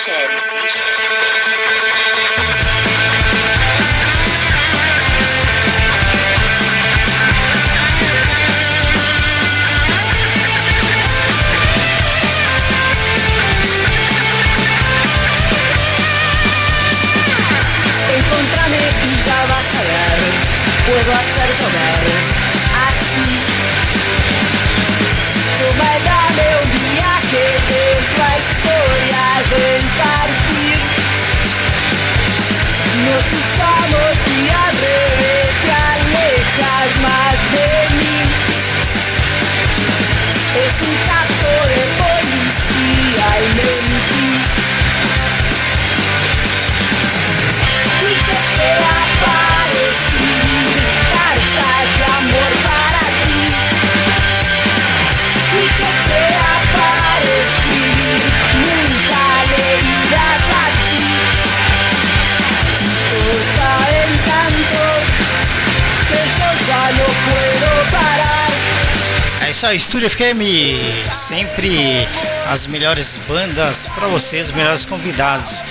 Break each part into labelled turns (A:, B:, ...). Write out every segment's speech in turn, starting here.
A: Station.
B: Usamos y
C: Aí, Estúdio FM, sempre as melhores bandas para vocês, os melhores convidados.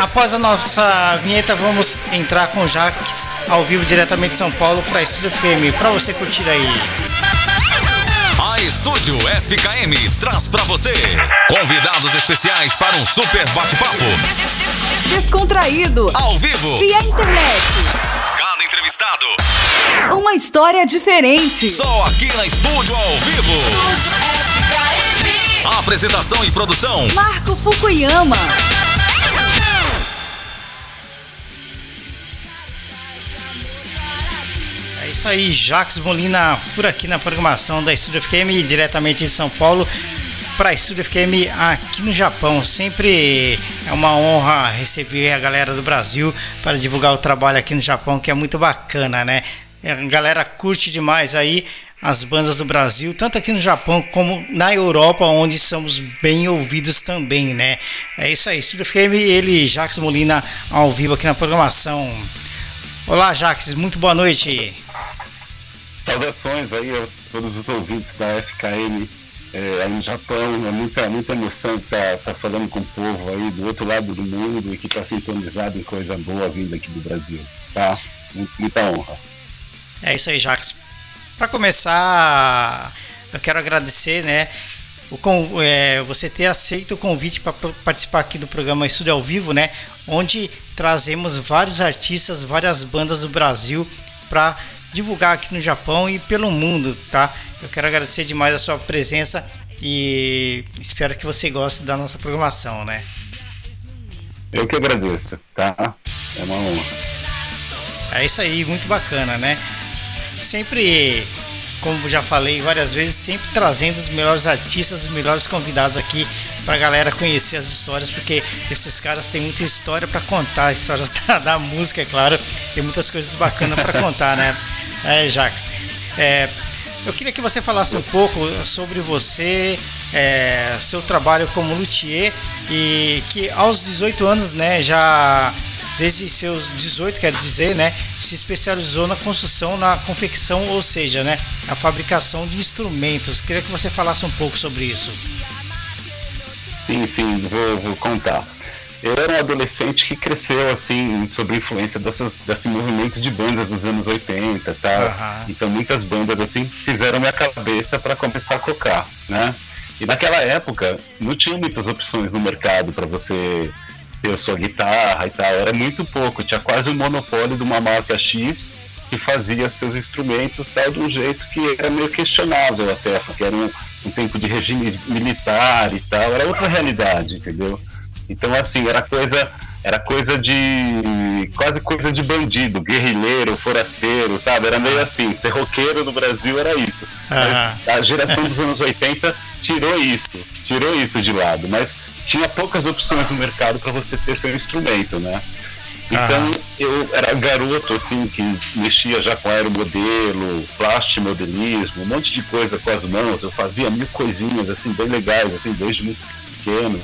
C: Após a nossa vinheta, vamos entrar com o Jaques ao vivo diretamente de São Paulo para Estúdio FM, para você curtir aí.
D: A Estúdio FKM traz pra você convidados especiais para um super bate-papo
E: Descontraído.
D: ao vivo.
E: Via internet. Uma história diferente.
D: só aqui na Estúdio ao vivo. Apresentação e produção
E: Marco Fukuyama.
C: É isso aí, Jaques Molina por aqui na programação da Estúdio FM, diretamente de São Paulo para a Estúdio FM aqui no Japão. Sempre é uma honra receber a galera do Brasil para divulgar o trabalho aqui no Japão, que é muito bacana, né? A galera curte demais aí as bandas do Brasil, tanto aqui no Japão como na Europa, onde somos bem ouvidos também, né? É isso aí, Estúdio FM, ele, Jaques Molina, ao vivo aqui na programação. Olá, Jaques, muito boa noite.
F: Saudações aí a todos os ouvintes da FKM é, aí no Japão. É muita, muita emoção estar tá, tá falando com o povo aí do outro lado do mundo e que está sintonizado em coisa boa vindo aqui do Brasil. Tá? Muita honra.
C: É isso aí, Jax. Para começar, eu quero agradecer, né, o é, você ter aceito o convite para participar aqui do programa Estúdio ao Vivo, né, onde trazemos vários artistas, várias bandas do Brasil para divulgar aqui no Japão e pelo mundo, tá? Eu quero agradecer demais a sua presença e espero que você goste da nossa programação, né?
F: Eu que agradeço, tá? É uma honra.
C: É isso aí, muito bacana, né? Sempre, como já falei várias vezes, sempre trazendo os melhores artistas, os melhores convidados aqui pra galera conhecer as histórias, porque esses caras têm muita história pra contar, histórias da, da música, é claro, tem muitas coisas bacanas pra contar, né? É, Jax. É, eu queria que você falasse um pouco sobre você, é, seu trabalho como luthier e que aos 18 anos, né, já desde seus 18, quer dizer, né, se especializou na construção, na confecção, ou seja, né, a fabricação de instrumentos. Queria que você falasse um pouco sobre isso.
F: Sim, sim, vou, vou contar. Eu era um adolescente que cresceu assim, sob influência dessas, desse movimento de bandas dos anos 80, tá?
C: Aham.
F: Então muitas bandas assim fizeram minha cabeça para começar a tocar, né? E naquela época não tinha muitas opções no mercado para você a sua guitarra e tal, era muito pouco, tinha quase um monopólio de uma marca X que fazia seus instrumentos tal de um jeito que era meio questionável até, porque era um, um tempo de regime militar e tal, era outra realidade, entendeu? Então assim, era coisa, era coisa de quase coisa de bandido, guerrilheiro, forasteiro, sabe? Era meio assim, ser roqueiro no Brasil era isso.
C: Ah.
F: Mas a geração dos anos 80 tirou isso, tirou isso de lado, mas tinha poucas opções no mercado para você ter seu instrumento, né? Então eu era garoto assim que mexia já com aeromodelo, plastimodelismo, um monte de coisa com as mãos. Eu fazia mil coisinhas assim bem legais, assim desde muito pequeno,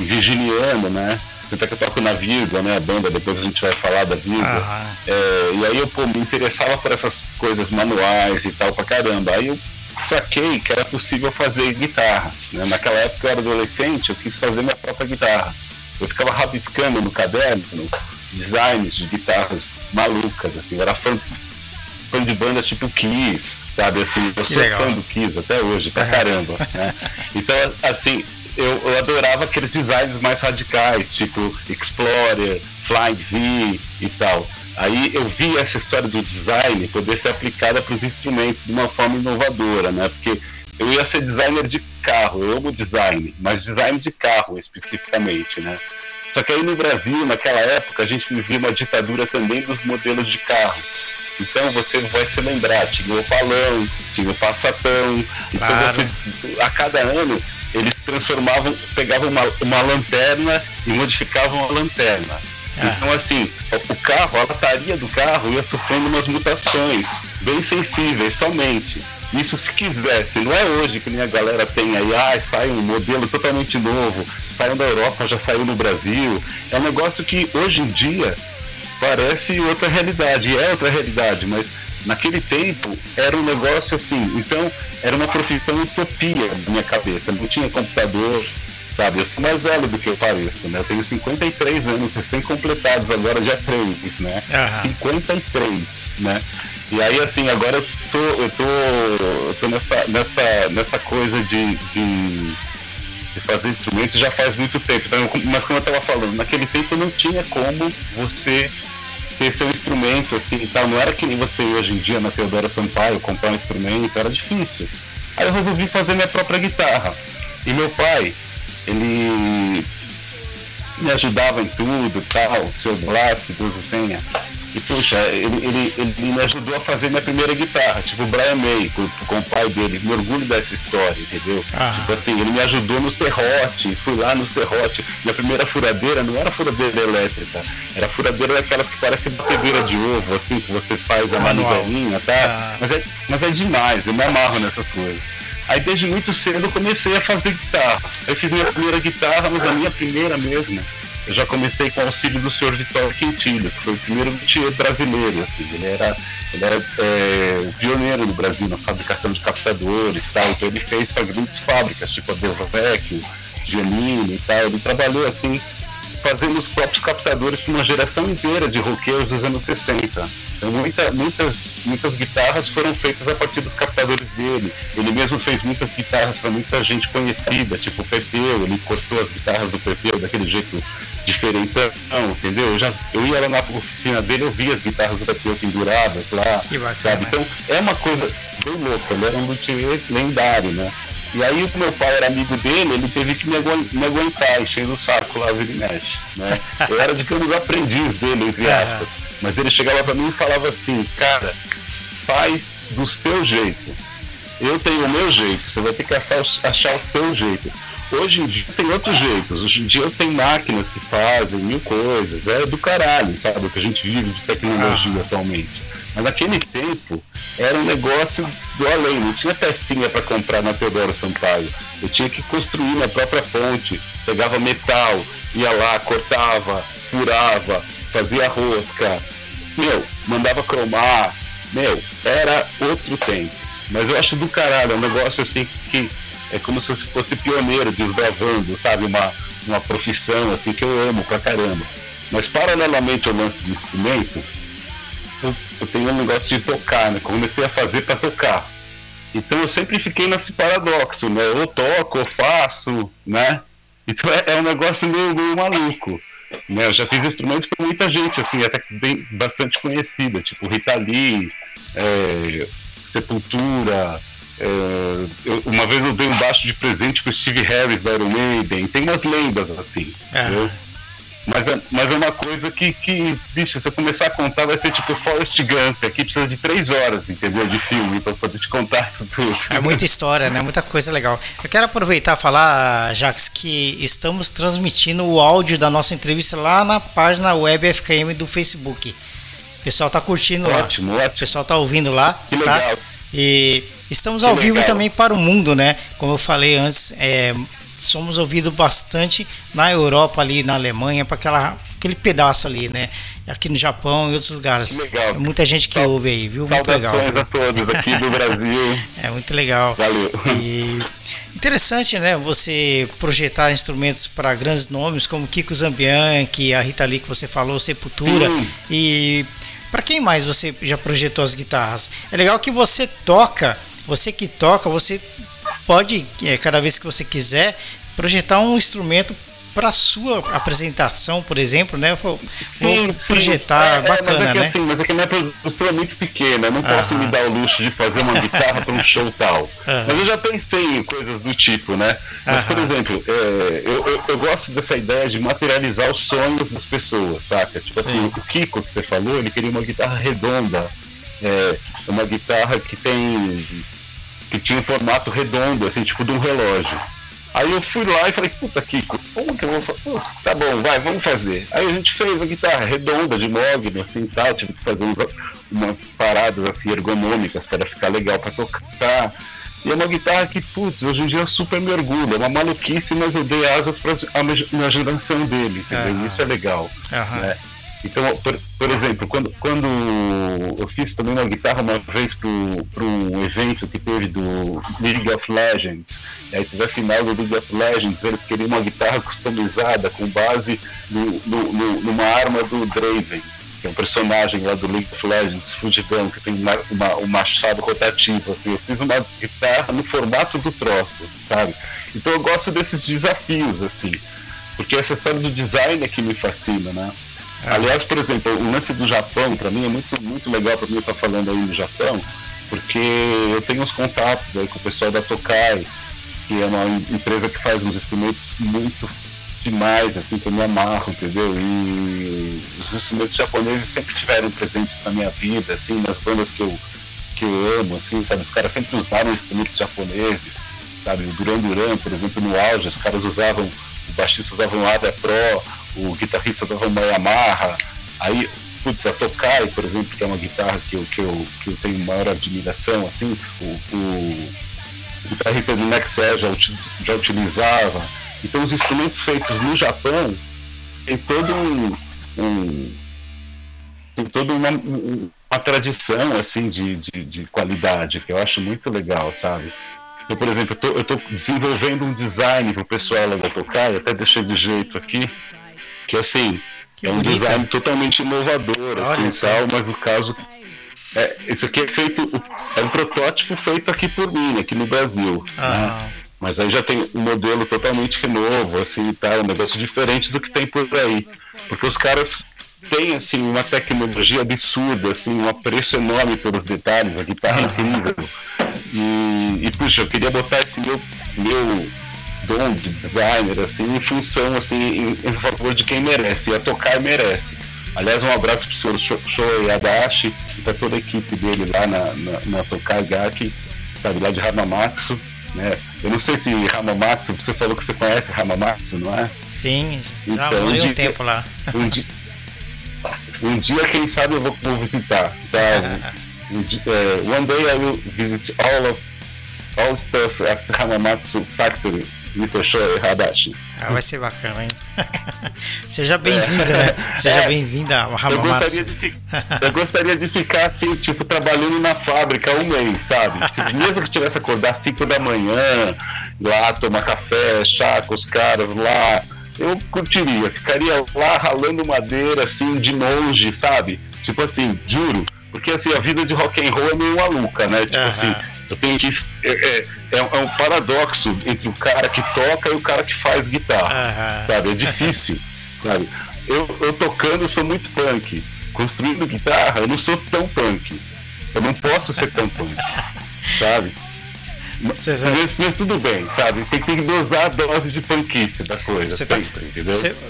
F: e virginiano, né? Tanto é que eu toco na Virgula, né? A banda, depois a gente vai falar da.
C: Aham.
F: É, e aí eu pô, me interessava por essas coisas manuais e tal pra caramba. Aí eu saquei que era possível fazer guitarra. né? Naquela época eu era adolescente, eu quis fazer minha própria guitarra. eu ficava rabiscando no caderno designs de guitarras malucas, assim, eu era fã, fã de banda tipo Kiss, sabe, assim, eu sou fã do Kiss até hoje, pra caramba, né? Então, assim, eu, eu adorava aqueles designs mais radicais, tipo Explorer, Flying V e tal. Aí eu vi essa história do design poder ser aplicada para os instrumentos de uma forma inovadora, né? Porque eu ia ser designer de carro, eu amo design, mas design de carro especificamente, né? Só que aí no Brasil, naquela época, a gente vivia uma ditadura também dos modelos de carro. Então você vai se lembrar, tinha o Opalão, tinha o Passatão, então
C: Claro.
F: você, a cada ano eles transformavam, pegavam uma, uma lanterna e modificavam a lanterna.
C: Ah.
F: Então assim, o carro, a lataria do carro ia sofrendo umas mutações bem sensíveis somente. Isso se quisesse, não é hoje que nem a galera tem aí, ah, sai um modelo totalmente novo, saiu da Europa, já saiu no Brasil. É um negócio que hoje em dia parece outra realidade, é outra realidade, mas naquele tempo era um negócio assim, então era uma profissão utopia na minha cabeça, não tinha computador, sabe? Eu sou mais velho do que eu pareço, né? Eu tenho 53 anos recém-completados agora dia 3, né?
C: Aham.
F: 53, né? E aí assim, agora eu tô, eu tô, eu tô nessa, nessa, nessa coisa de, de, de fazer instrumentos já faz muito tempo. Então, mas como eu tava falando, naquele tempo não tinha como você ter seu instrumento assim e tal. Não era que nem você ir hoje em dia na Teodora Sampaio comprar um instrumento, era difícil. Aí eu resolvi fazer minha própria guitarra. E meu pai, ele me ajudava em tudo tal, seu Blas, que Deus o tenha. E puxa, ele, ele, ele me ajudou a fazer minha primeira guitarra, tipo o Brian May, com, com o pai dele. Me orgulho dessa história, entendeu?
C: Ah.
F: Tipo assim, ele me ajudou no serrote, fui lá no serrote. Minha primeira furadeira não era furadeira elétrica, era furadeira daquelas que parecem batedeira de ovo, assim, que você faz a manivelinha, tá?
C: Ah.
F: Mas, é, mas é demais, eu me amarro nessas coisas. Aí desde muito cedo eu comecei a fazer guitarra. Eu fiz minha primeira guitarra, mas a minha primeira mesmo. Eu já comecei com o auxílio do senhor Vitório Quintilho, que foi o primeiro luthier brasileiro, assim, ele era, ele era é, pioneiro no Brasil na fabricação de captadores tal, então ele fez para grandes fábricas, tipo a Delvavec, Giannini e tal, ele trabalhou assim, fazendo os próprios captadores para uma geração inteira de roqueiros dos anos 60. Então muita, muitas, muitas guitarras foram feitas a partir dos captadores dele. Ele mesmo fez muitas guitarras para muita gente conhecida, tipo o Pepeu, ele cortou as guitarras do Pepeu daquele jeito diferentão, entendeu? Eu, já, eu ia lá na oficina dele, eu via as guitarras do Pepeu penduradas lá, sabe? Então é uma coisa bem louca, ele era um luthier lendário, né? E aí o meu pai era amigo dele, ele teve que me, agu- me aguentar, enchendo o saco lá, vira e mexe. Né? Eu era, digamos, aprendiz dele, entre aspas. Mas ele chegava pra mim e falava assim, cara, faz do seu jeito. Eu tenho o meu jeito, você vai ter que achar, o- achar o seu jeito. Hoje em dia tem outros jeitos. Hoje em dia tem máquinas que fazem mil coisas. É do caralho, sabe? O que a gente vive de tecnologia atualmente. Mas naquele tempo era um negócio do além, não tinha pecinha para comprar na Teodoro Sampaio. Eu tinha que construir minha própria ponte, pegava metal, ia lá, cortava, furava, fazia rosca, meu, mandava cromar, meu, era outro tempo. Mas eu acho do caralho, é um negócio assim que é como se você fosse pioneiro desbravando, sabe? Uma, uma profissão assim que eu amo pra caramba. Mas paralelamente ao lance do instrumento, eu, tenho um negócio de tocar, né? Comecei a fazer pra tocar. Então eu sempre fiquei nesse paradoxo, né? Eu toco, eu faço, né? Então é, é um negócio meio, meio maluco. Né? Eu já fiz instrumento com muita gente, assim, até bem, bastante conhecida, tipo Rita Lee, é, Sepultura. é, eu- uma vez eu dei um baixo de presente pro Steve Harris da Iron Maiden. Tem umas lendas assim. Entendeu? Mas é, mas é uma coisa que, que, bicho, se eu começar a contar, vai ser tipo Forrest Gump. Aqui precisa de três horas, entendeu? De filme, pra poder te contar isso tudo.
C: É muita história, né? Muita coisa legal. Eu quero aproveitar e falar, Jax, que estamos transmitindo o áudio da nossa entrevista lá na página web FKM do Facebook. O pessoal tá curtindo lá.
F: Ótimo,
C: O
F: ótimo.
C: pessoal tá ouvindo lá.
F: Que
C: tá?
F: legal.
C: E estamos
F: Que
C: ao vivo
F: legal.
C: também para o mundo, né? Como eu falei antes, é, somos ouvidos bastante na Europa, ali na Alemanha, para aquela, aquele pedaço ali, né? Aqui no Japão e outros lugares.
F: Legal.
C: É muita gente que
F: Sal-
C: ouve aí, viu? Muito legal.
F: Saudações a todos aqui do Brasil.
C: É muito legal.
F: Valeu.
C: E interessante, né? Você projetar instrumentos para grandes nomes como Kiko Zambianchi, a Rita Lee que você falou, Sepultura.
F: Sim.
C: E para quem mais você já projetou as guitarras? É legal que você toca, você que toca, você pode, é, cada vez que você quiser, projetar um instrumento para sua apresentação, por exemplo, né? Vou, vou projetar,
F: É, é,
C: bacana,
F: mas é que
C: né?
F: assim, mas é que a minha produção é muito pequena. Eu não posso me dar o luxo de fazer uma guitarra para um show tal. Mas eu já pensei em coisas do tipo, né? Mas, por exemplo, é, eu, eu, eu gosto dessa ideia de materializar os sonhos das pessoas, saca? Tipo assim,
C: Sim.
F: o Kiko que você falou, ele queria uma guitarra redonda. É, uma guitarra que tem. Que tinha um formato redondo, assim, tipo de um relógio. Aí eu fui lá e falei, puta Kiko, como que eu vou fazer? Tá bom, vai, vamos fazer. Aí a gente fez a guitarra redonda de mogno, assim tal, tive que fazer uns- umas paradas assim ergonômicas para ficar legal para tocar. E é uma guitarra que, putz, hoje em dia eu super mergulho, é uma maluquice, mas eu dei asas para a imaginação dele, entendeu? Isso é legal.
C: Aham.
F: né? Então, por, por exemplo, quando, quando eu fiz também uma guitarra uma vez para um evento que teve do League of Legends, aí teve a final do League of Legends, eles queriam uma guitarra customizada com base no, no- no- numa arma do Draven, que é um personagem lá do League of Legends, fugidão, que tem uma, uma- um machado rotativo, assim, eu fiz uma guitarra no formato do troço, sabe? Então eu gosto desses desafios, assim, porque essa história do design é que me fascina, né? Aliás, por exemplo, o lance do Japão, para mim, é muito, muito legal para mim estar falando aí no Japão, porque eu tenho uns contatos aí com o pessoal da Tokai, que é uma empresa que faz uns instrumentos muito demais, assim, que eu me amarro, entendeu? E os instrumentos japoneses sempre tiveram presentes na minha vida, assim, nas bandas que eu, que eu amo, assim, sabe? Os caras sempre usaram instrumentos japoneses, sabe? O Duran Duran, por exemplo, no auge, os caras usavam, o baixista usava um Ada Pro, o guitarrista usava uma Yamaha, aí, putz, a Tokai, por exemplo, que é uma guitarra que eu, que eu, que eu tenho maior admiração, assim, o, o guitarrista do Nexé já, já utilizava. Então os instrumentos feitos no Japão tem todo um, um- tem toda uma, um- uma tradição assim de, de, de qualidade que eu acho muito legal, sabe? Eu, por exemplo, eu estou desenvolvendo um design para o pessoal lá da Tokai, até deixei de jeito aqui, que assim,
C: Que
F: é um design totalmente inovador,
C: Olha
F: assim, tal, mas o caso é, isso aqui é feito, é um protótipo feito aqui por mim, aqui no Brasil.
C: Aham.
F: Né? Mas aí já tem um modelo totalmente novo, assim, tá? Um negócio diferente do que tem por aí. Porque os caras têm, assim, uma tecnologia absurda, assim, um apreço enorme pelos detalhes, a guitarra é incrível. E, e, puxa, eu queria botar esse meu, meu dom de designer, assim, em função, assim, em, em favor de quem merece. E a Tokai merece. Aliás, um abraço pro senhor Sho- Shoei Adachi e para toda a equipe dele lá na, na, na Tokai Gaki, sabe, lá de Hamamatsu. Né? Eu não sei se Hamamatsu, você falou que você conhece Hamamatsu, não é?
C: Sim, já
F: Então,
C: morei um tempo lá.
F: Um dia, um dia quem sabe, eu vou, vou visitar. Tá? Um é, one day I will visit all of all stuff at Hamamatsu Factory, Shoei Adachi.
C: Ah, vai ser bacana, hein? Seja bem-vindo, né? Seja
F: É.
C: bem-vinda ao
F: Eu gostaria, de, eu gostaria de ficar assim, tipo, trabalhando na fábrica um mês, sabe? Tipo, mesmo que tivesse acordar 5 da manhã, lá tomar café, chá com os caras lá, eu curtiria, ficaria lá ralando madeira, assim, de longe, sabe? Tipo assim, juro. Porque assim, a vida de rock and roll é meio maluca, né? Tipo
C: Aham.
F: assim, eu tenho que. É, é, é um- é um paradoxo entre o cara que toca e o cara que faz guitarra sabe? É difícil, sabe? Eu, eu tocando, sou muito punk. Construindo guitarra, eu não sou tão punk. Eu não posso ser tão punk, sabe? Mas, mas tudo bem, sabe? Tem que dosar a dose de punkice da coisa,
C: Você tá-?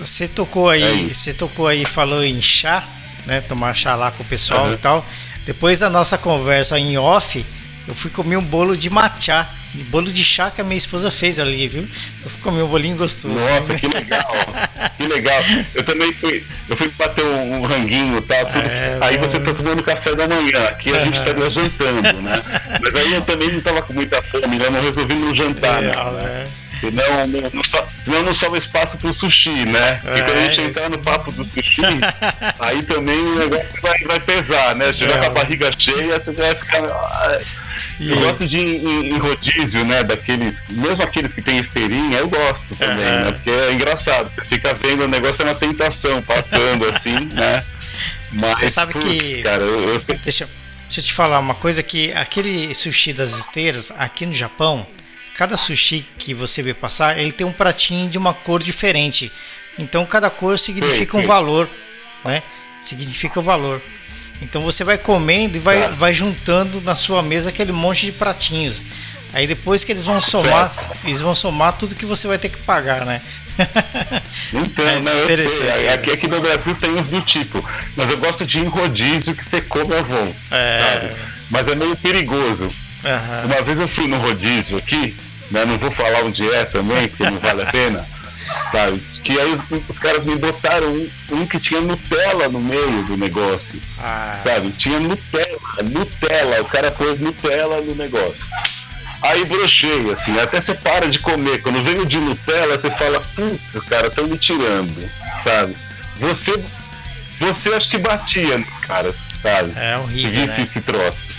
C: Você, tocou
F: É
C: aí,
F: isso.
C: você tocou aí, falou em chá, né? Tomar chá lá com o pessoal
F: Aham.
C: e tal. Depois da nossa conversa em off, eu fui comer um bolo de matcha, bolo de chá que a minha esposa fez ali, viu? Eu fui comer um bolinho gostoso.
F: Nossa, que legal! que legal! Eu também fui, eu fui bater um, um ranguinho e tal, tudo.
C: É,
F: aí
C: bom.
F: você tá tomando café da manhã, aqui a gente estaria jantando, né? Mas aí eu também não tava com muita fome, eu não resolvi não jantar,
C: Legal,
F: né?
C: né?
F: Senão não, não, so, senão não sobra espaço pro sushi, né? E quando a gente
C: É,
F: entrar no papo do sushi, aí também o negócio vai, vai pesar, né? Chegar
C: É.
F: com a barriga cheia, você vai ficar. ai. Eu
C: E-
F: gosto de em, rodízio, né? Daqueles. Mesmo aqueles que tem esteirinha, eu gosto também,
C: Aham.
F: né? Porque é engraçado. Você fica vendo o negócio é uma tentação, passando assim, né? Mas,
C: Você sabe
F: putz,
C: que-
F: Cara, eu, eu
C: Deixa, deixa eu te falar uma coisa que aquele sushi das esteiras aqui no Japão, cada sushi que você vê passar, ele tem um pratinho de uma cor diferente. Então cada cor significa um valor, né? Significa o valor. Então você vai comendo e vai, vai juntando na sua mesa aquele monte de pratinhos. Aí depois que eles vão somar, eles vão somar tudo que você vai ter que pagar, né?
F: Então,
C: É
F: não, eu
C: interessante,
F: sei.
C: né?
F: Aqui, aqui no Brasil tem uns do tipo. Mas eu gosto de rodízio que você come a volta.
C: É.
F: Mas é meio perigoso.
C: Aham.
F: Uma vez eu fui no rodízio aqui, né? Não vou falar onde é também, porque não vale a pena. Sabe? Que aí os, os caras me botaram um, um que tinha Nutella no meio do negócio.
C: Ah,
F: Sabe? Tinha Nutella, Nutella, o cara pôs Nutella no negócio. Aí brochei, assim, até você para de comer. Quando vem o de Nutella, você fala, puta, cara, estão me tirando, sabe? Você, você acho que batia caras, sabe?
C: É horrível,
F: Se visse
C: né?
F: esse troço.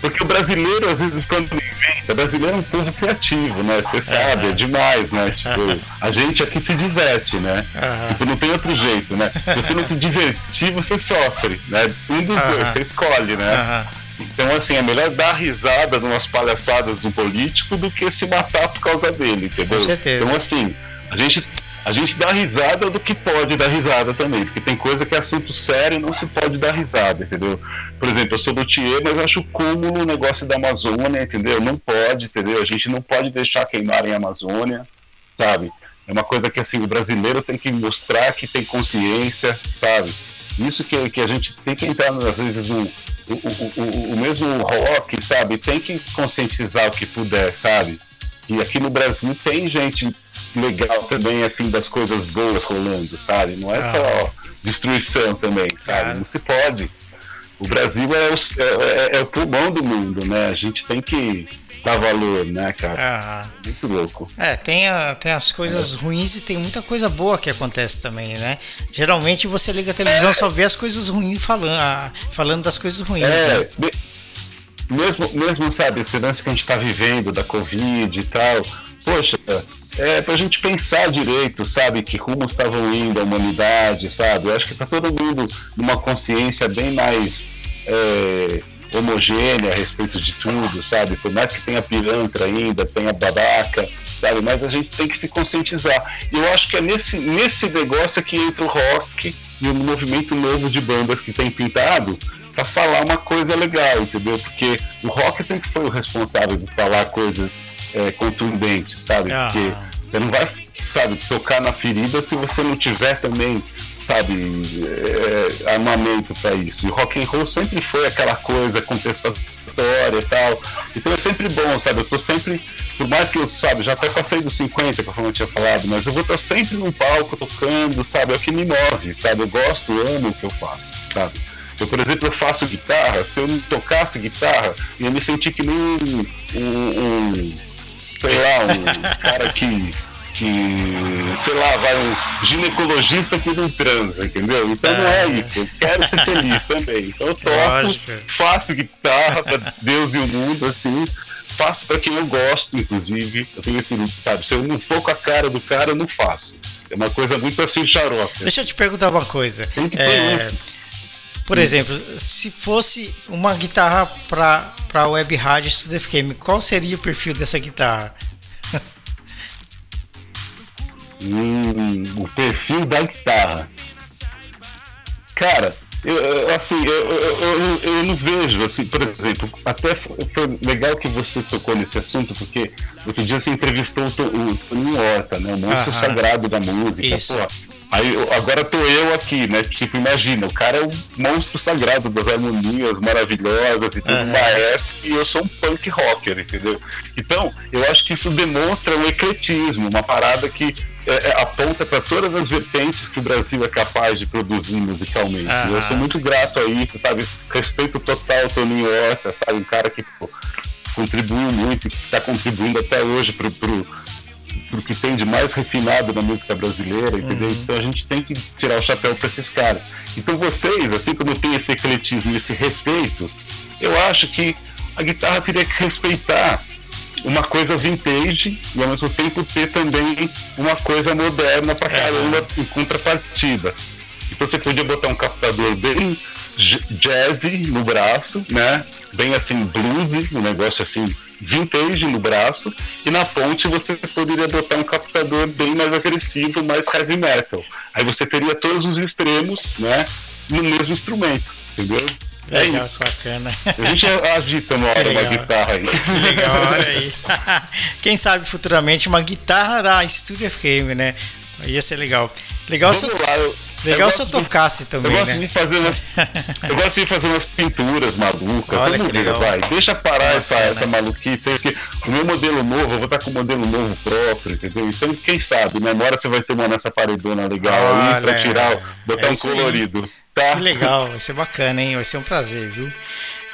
F: Porque o brasileiro, às vezes, quando inventa, o brasileiro é um povo criativo, né? Você sabe, é demais, né? Tipo, a gente aqui se diverte, né? Tipo, não tem outro jeito, né? Se você não se divertir, você sofre, né? Um dos dois, você escolhe, né? Então, assim, é melhor dar risada numas palhaçadas do político do que se matar por causa dele, entendeu?
C: Com certeza.
F: Então, assim, a gente, a gente dá risada do que pode dar risada também, porque tem coisa que é assunto sério e não se pode dar risada, entendeu? Por exemplo, eu sou do Thier, mas acho cúmulo o negócio da Amazônia, entendeu? Não pode, entendeu? A gente não pode deixar queimarem a Amazônia, sabe? É uma coisa que, assim, o brasileiro tem que mostrar que tem consciência, sabe? Isso que, que a gente tem que entrar, às vezes, no, o, o, o, o mesmo rock, sabe? Tem que conscientizar o que puder, sabe? E aqui no Brasil tem gente legal também, afim das coisas boas rolando, sabe? Não é
C: Ah.
F: só destruição também, sabe? Não se pode. O Brasil é o, é, é- é o pulmão do mundo, né? A gente tem que dar valor, né, cara?
C: Aham.
F: Muito louco.
C: É, tem, a- tem as coisas ruins e tem muita coisa boa que acontece também, né? Geralmente você liga a televisão só vê as coisas ruins falando, ah, falando das coisas ruins,
F: É,
C: né?
F: Me- mesmo, mesmo, sabe, esse lance que a gente tá vivendo da Covid e tal, poxa, é pra gente pensar direito, sabe, que rumos estavam indo a humanidade, sabe? Eu acho que tá todo mundo numa consciência bem mais é, homogênea a respeito de tudo, sabe? Por mais que tenha pilantra ainda, tenha babaca, sabe? Mas a gente tem que se conscientizar. E eu acho que é nesse, nesse negócio que entra o rock e o movimento novo de bandas que tem pintado para falar uma coisa legal, entendeu? Porque o rock sempre foi o responsável de falar coisas é, contundentes, sabe?
C: Aham.
F: Porque você não vai, sabe, tocar na ferida se você não tiver também, sabe, é, armamento para isso. E o rock and roll sempre foi aquela coisa contestatória e tal. Então é sempre bom, sabe? Eu tô sempre, por mais que eu, sabe, já até passei dos 50, conforme eu tinha falado, mas eu vou estar sempre num palco tocando, sabe? É o que me move, sabe? Eu gosto, amo o que eu faço, sabe? Eu, por exemplo, eu faço guitarra, se eu não tocasse guitarra, eu ia me sentir que nem um, um, um sei lá, um cara que, que, sei lá, vai um ginecologista que não transa, entendeu? Então não é isso, eu quero ser feliz também. Então eu toco,
C: Lógico.
F: faço guitarra pra Deus e o mundo, assim, faço pra quem eu gosto, inclusive. Eu tenho esse, sabe, se eu não for com a cara do cara, eu não faço. É uma coisa muito assim, xarope.
C: Deixa eu te perguntar uma coisa. É, por exemplo, se fosse uma guitarra para para web rádio Studio FM, qual seria o perfil dessa guitarra?
F: Hum, o perfil da guitarra. Cara, eu, eu, assim, eu, eu, eu, não vejo, assim, por exemplo, até foi legal que você tocou nesse assunto, porque outro dia você entrevistou o, To- o Toninho Horta, né? O monstro
C: Aham.
F: sagrado da música.
C: Isso.
F: Pô, aí agora tô eu aqui, né? Tipo, imagina, o cara é o monstro sagrado das harmonias maravilhosas e tudo,
C: Aham.
F: maestro, e eu sou um punk rocker, entendeu? Então, eu acho que isso demonstra o ecletismo, uma parada que é, é, aponta para todas as vertentes que o Brasil é capaz de produzir musicalmente.
C: Aham.
F: Eu sou muito grato a isso, sabe? Respeito total ao Toninho Horta, sabe? Um cara que pô, contribuiu muito, que está contribuindo até hoje pro, pro que tem de mais refinado na música brasileira, entendeu?
C: Uhum.
F: Então a gente tem que tirar o chapéu para esses caras. Então vocês, assim como tem esse ecletismo e esse respeito, eu acho que a guitarra teria que respeitar uma coisa vintage e ao mesmo tempo ter também uma coisa moderna pra caramba em contrapartida. Então você podia botar um captador bem jazzy no braço, né? Bem assim, bluesy, um negócio assim, vintage no braço, e na ponte você poderia botar um captador bem mais agressivo, mais heavy metal. Aí você teria todos os extremos, né? No mesmo instrumento, entendeu? É
C: Legal,
F: isso.
C: bacana.
F: A gente agita uma hora uma
C: Legal.
F: guitarra aí.
C: Legal, olha aí. Quem sabe futuramente uma guitarra da Studio FM, né? Ia ser legal. Legal se
F: Vamos lá, eu-
C: legal se eu
F: gosto de-
C: tocasse
F: Eu
C: também,
F: gosto
C: né?
F: de fazer umas, eu gosto de fazer umas pinturas malucas.
C: Olha que
F: vai. Deixa parar essa,
C: Bacana.
F: essa maluquice aí, porque o meu modelo novo, eu vou estar com um modelo novo próprio, entendeu? Então, quem sabe, né? Uma hora você vai ter uma nessa paredona legal aí pra
C: Olha,
F: tirar, botar
C: é
F: um colorido. Tá?
C: Que legal, vai ser bacana, hein? Vai ser um prazer, viu?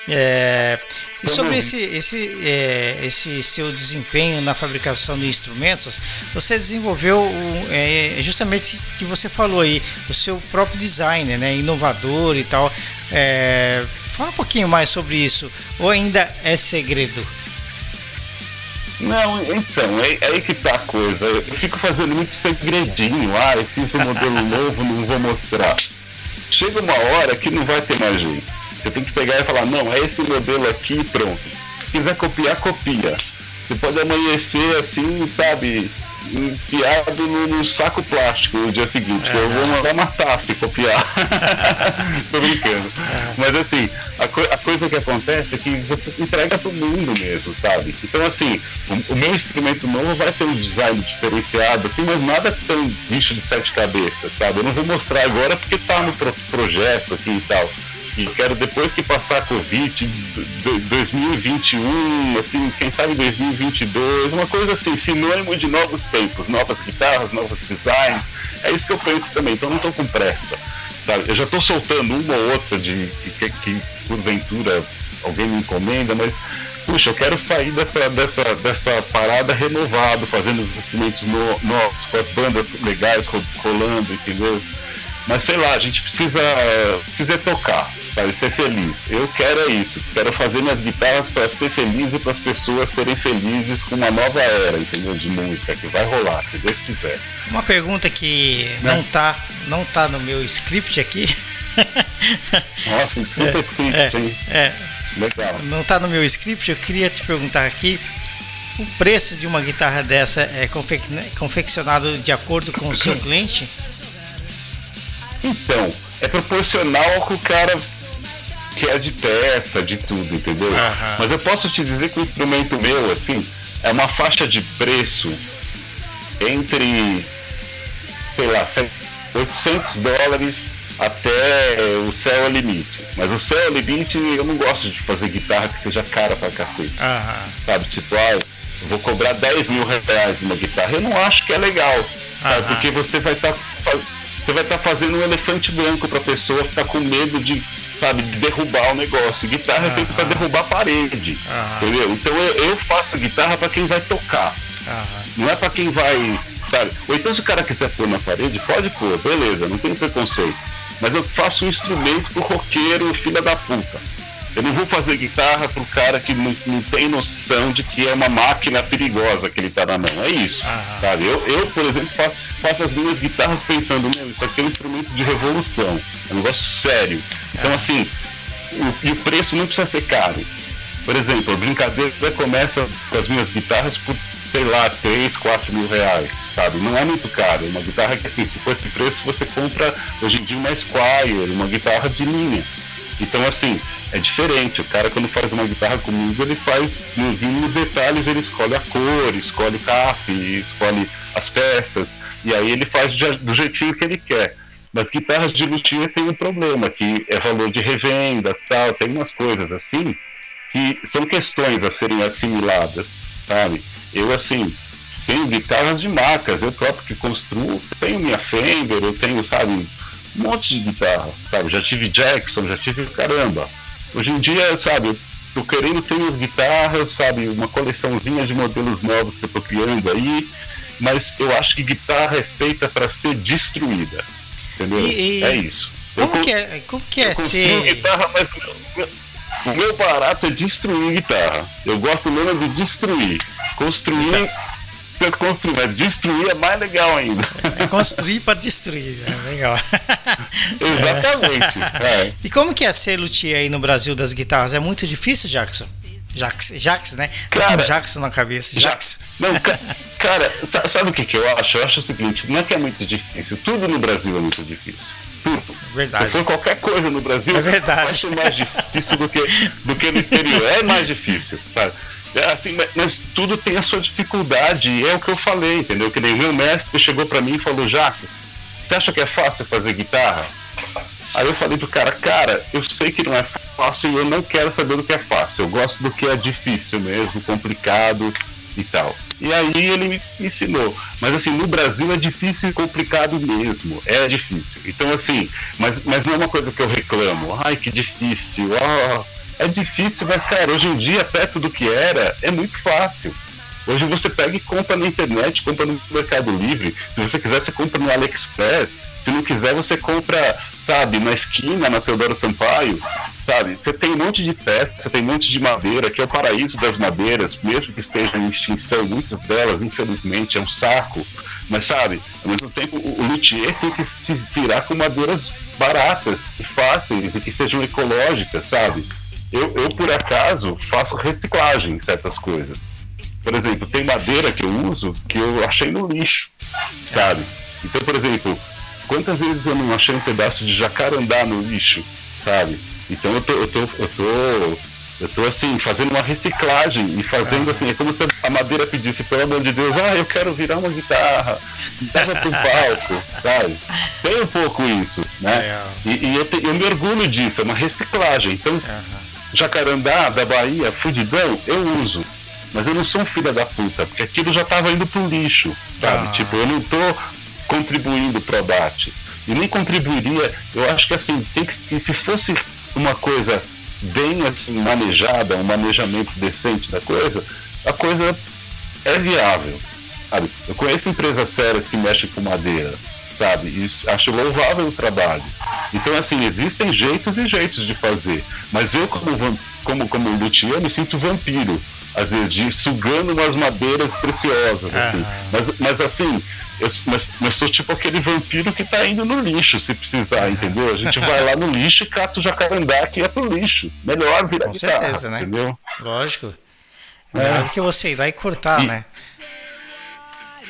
C: É, e sobre esse, esse, é, esse seu desempenho na fabricação de instrumentos, você desenvolveu o- é, justamente o que você falou aí, o seu próprio design, né? Inovador e tal. É, fala um pouquinho mais sobre isso, ou ainda é segredo?
F: Não, então, é, é aí que tá a coisa. Eu fico fazendo muito segredinho. Ah, eu fiz um modelo novo, não vou mostrar. Chega uma hora que não vai ter mais jeito. Você tem que pegar e falar, não, é esse modelo aqui pronto. Se quiser copiar, copia. Você pode amanhecer assim, sabe, enfiado no saco plástico no dia seguinte. Eu vou mandar matar se copiar. Tô brincando. Mas assim, a, co- a coisa que acontece é que você entrega pro mundo mesmo, sabe? Então assim, o, o meu instrumento novo vai ter um design diferenciado, assim, mas nada tão bicho de sete cabeças, sabe? Eu não vou mostrar agora porque tá no pro- projeto aqui e tal. E quero depois que passar a Covid, do- 2021, assim, quem sabe 2022, uma coisa assim, sinônimo de novos tempos, novas guitarras, novos designs. É isso que eu penso também, então não tô com pressa. Sabe? Eu já tô soltando uma ou outra de que, que, que, porventura alguém me encomenda, mas puxa, eu quero sair dessa, dessa, dessa parada renovado, fazendo os instrumentos no- novos, com as bandas legais ro- rolando, entendeu? Mas sei lá, a gente precisa, precisa tocar, sabe? Ser feliz. Eu quero é isso. Quero fazer minhas guitarras para ser feliz e para as pessoas serem felizes com uma nova era, entendeu? De música que vai rolar, se Deus quiser.
C: Uma pergunta que não tá, não tá no meu script aqui.
F: Nossa, puta script,
C: é,
F: hein?
C: é,
F: Legal.
C: não tá no meu script, eu queria te perguntar aqui. O preço de uma guitarra dessa é confe- confeccionado de acordo com o seu cliente?
F: Então, é proporcional ao que o cara quer de peça, de tudo, entendeu?
C: Aham.
F: Mas eu posso te dizer que o instrumento meu, assim, é uma faixa de preço entre, sei lá, 800 dólares até o céu é o limite. Mas o céu é o limite, eu não gosto de fazer guitarra que seja cara pra cacete
C: Aham.
F: sabe? Tipo, ah, eu vou cobrar 10 mil reais numa guitarra. Eu não acho que é legal, sabe? Porque você vai estar você vai estar fazendo um elefante branco pra pessoa ficar com medo de, sabe, de derrubar o negócio. Guitarra é feita pra derrubar a parede, entendeu? Então eu, eu faço guitarra pra quem vai tocar. Não é pra quem vai, sabe? Ou então se o cara quiser pôr na parede, pode pôr, beleza, não tem preconceito. Mas eu faço um instrumento pro roqueiro, filha da puta. Eu não vou fazer guitarra pro cara que não, não tem noção de que é uma máquina perigosa que ele tá na mão. É isso,
C: Aham.
F: sabe? Eu, eu, por exemplo, faço, faço as minhas guitarras pensando, meu, isso aqui é um instrumento de revolução. É um negócio sério. Então, assim, o, e o preço não precisa ser caro. Por exemplo, a brincadeira começa com as minhas guitarras por, sei lá, 3, 4 mil reais, sabe? Não é muito caro. Uma guitarra que, assim, se for esse preço, você compra hoje em dia uma Squire, uma guitarra de linha. Então, assim, é diferente. O cara, quando faz uma guitarra comigo, ele faz, no nos detalhes, ele escolhe a cor, escolhe o cap, escolhe as peças, e aí ele faz do jeitinho que ele quer. Mas guitarras de luthier tem um problema, que é valor de revenda, tal, tem umas coisas assim, que são questões a serem assimiladas, sabe? Eu, assim, tenho guitarras de marcas, eu próprio que construo, tenho minha Fender, eu tenho, sabe, um monte de guitarra, sabe? Já tive Jackson, já tive caramba. Hoje em dia, sabe, eu tô querendo ter umas guitarras, sabe, uma coleçãozinha de modelos novos que eu tô criando aí, mas eu acho que guitarra é feita para ser destruída. Entendeu?
C: E- e-
F: É isso.
C: Como
F: eu,
C: que é, como que é ser.
F: guitarra, mas o meu- barato é destruir guitarra. Eu gosto mesmo de destruir. Construir, você construir, mas destruir é mais legal ainda.
C: É construir para destruir. É legal.
F: Exatamente. é.
C: E como que é ser luthier aí no Brasil das guitarras? É muito difícil, Jackson? Jax, Jax né?
F: Cara,
C: Jackson na cabeça. Jax.
F: Não, ca- cara, sa- sabe o que, que eu acho? Eu acho o seguinte, não é que é muito difícil, tudo no Brasil é muito difícil. Tudo.
C: Verdade.
F: For qualquer coisa no Brasil,
C: É verdade.
F: vai ser mais difícil do que, do que no exterior. É mais difícil, sabe? É assim, mas, tudo tem a sua dificuldade, e é o que eu falei, entendeu? Que nem meu mestre chegou pra mim e falou, Jacques, você acha que é fácil fazer guitarra? Aí eu falei pro cara, cara, eu sei que não é fácil e eu não quero saber do que é fácil. Eu gosto do que é difícil mesmo, complicado e tal. E aí ele me ensinou. Mas assim, no Brasil é difícil e complicado mesmo. É difícil. Então assim, mas, mas não é uma coisa que eu reclamo. Ai, que difícil. ó. É difícil, mas cara, hoje em dia, perto do que era, é muito fácil. Hoje você pega e compra na internet, compra no Mercado Livre. Se você quiser, você compra no AliExpress. Se não quiser, você compra, sabe, na esquina, na Teodoro Sampaio. Sabe, você tem um monte de peça, você tem um monte de madeira, que é o paraíso das madeiras, mesmo que estejam em extinção, muitas delas, infelizmente, é um saco. Mas sabe, ao mesmo tempo, o, luthier tem que se virar com madeiras baratas e fáceis e que sejam ecológicas, sabe? Eu, eu por acaso, faço reciclagem em certas coisas. Por exemplo, tem madeira que eu uso que eu achei no lixo, sabe? Então, por exemplo, quantas vezes eu não achei um pedaço de jacarandá no lixo, sabe? Então eu tô, eu tô, eu tô, eu tô assim, fazendo uma reciclagem e fazendo assim, é como se a madeira pedisse, pelo amor de Deus, ah, eu quero virar uma guitarra, dava pro palco, sabe? Tem um pouco isso, né?
C: Legal.
F: E, e eu, te- eu me orgulho disso, é uma reciclagem. Então, jacarandá da Bahia, fudidão, eu uso. Mas eu não sou um filho da puta, porque aquilo já tava indo pro lixo, sabe?
C: Ah.
F: Tipo, eu não tô contribuindo pro abate. E nem contribuiria, eu acho que assim, tem que, se fosse uma coisa bem assim manejada, um manejamento decente da coisa, a coisa é viável. Sabe? Eu conheço empresas sérias que mexem com madeira, sabe? E acho louvável o trabalho. Então, assim, existem jeitos e jeitos de fazer. Mas eu, como, como, como luthier, me sinto vampiro. Às vezes, de, sugando umas madeiras preciosas, assim. Mas, mas assim, eu, mas, mas sou tipo aquele vampiro que tá indo no lixo, se precisar, entendeu? A gente vai lá no lixo e cata o jacarandá que é pro lixo. Melhor virar
C: Com
F: guitarra,
C: certeza, né?
F: entendeu?
C: Lógico. É melhor do que você ir lá e cortar,
F: E-
C: né?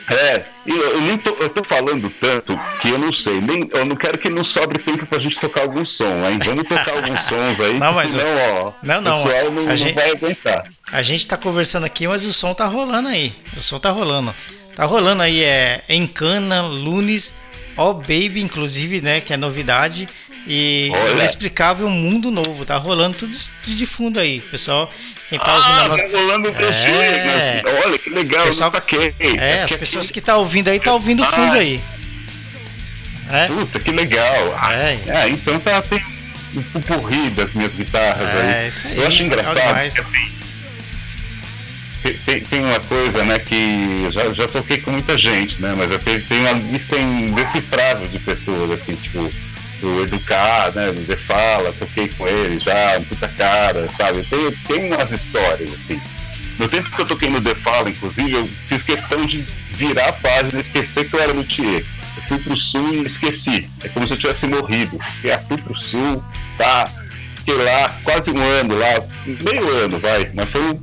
F: É, eu, eu nem tô, eu tô falando tanto que eu não sei, nem, eu não quero que não sobre tempo pra gente tocar algum som, hein? Vamos tocar alguns sons aí,
C: Não, mas
F: senão, ó,
C: Não, não,
F: o pessoal não,
C: a
F: não
C: gente-
F: vai aguentar.
C: A gente tá conversando aqui, mas o som tá rolando aí. O som tá rolando. Tá rolando aí, é Encana, Lunes, Ó Baby, inclusive, né? Que é novidade. E
F: Olha.
C: Inexplicável Mundo Novo. Tá rolando tudo de fundo aí, pessoal. Quem tá ouvindo a
F: Ah,
C: nossa.
F: tá rolando o
C: É.
F: né? Olha que legal,
C: Pessoal-
F: eu saquei.
C: É, as pessoas que tá ouvindo aí tá ouvindo fundo
F: Ah.
C: aí. É?
F: Puta, que legal. Ah,
C: É.
F: é, então tá, tem um pupurri das minhas guitarras
C: É,
F: aí.
C: isso aí,
F: Eu acho engraçado, assim, tem, tem- tem uma coisa, né, que eu já, já toquei com muita gente, né, mas eu tenho, tem uma lista indecifrável de pessoas, assim, tipo, o Educar, né, The Fala, toquei com ele já, um puta cara, sabe? Tem, tem umas histórias, assim. No tempo que eu toquei no The Fala, inclusive, eu fiz questão de virar a página esquecer que eu era luthier. Eu fui pro sul e esqueci. É como se eu tivesse morrido. Eu fui pro sul, tá? Fiquei lá quase um ano lá, meio ano, vai. Mas foi um-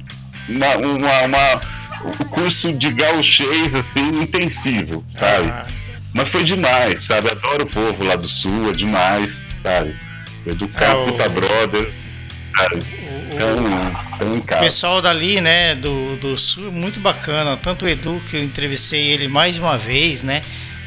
F: uma, uma, uma- um curso de gauchês, assim, intensivo, sabe?
C: Ah,
F: Mas foi demais, sabe? Adoro o povo lá do sul, é demais, sabe? Educar,
C: É, o-
F: puta brother, sabe? Então em
C: O pessoal dali, né, do, do sul, muito bacana. Tanto o Edu, que eu entrevistei ele mais de uma vez, né?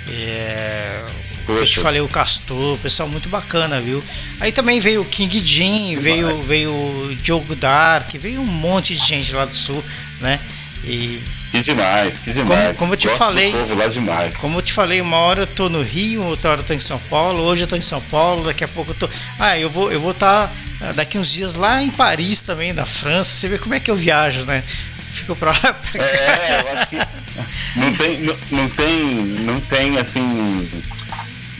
C: É, eu te falei o Castor, o pessoal muito bacana, viu? Aí também veio o King Jim, veio, veio o Diogo Dark, veio um monte de gente lá do sul, né? E
F: Que demais, que demais.
C: como eu te
F: Gosto
C: falei- como eu te falei, uma hora eu tô no Rio, outra hora eu tô em São Paulo, hoje eu tô em São Paulo, daqui a pouco eu tô. Ah, eu vou eu vou estar daqui uns dias lá em Paris também, na França. Você vê como é que eu viajo, né? Fico pra lá pra cá.
F: É, eu acho que não tem, não, não tem, não tem assim,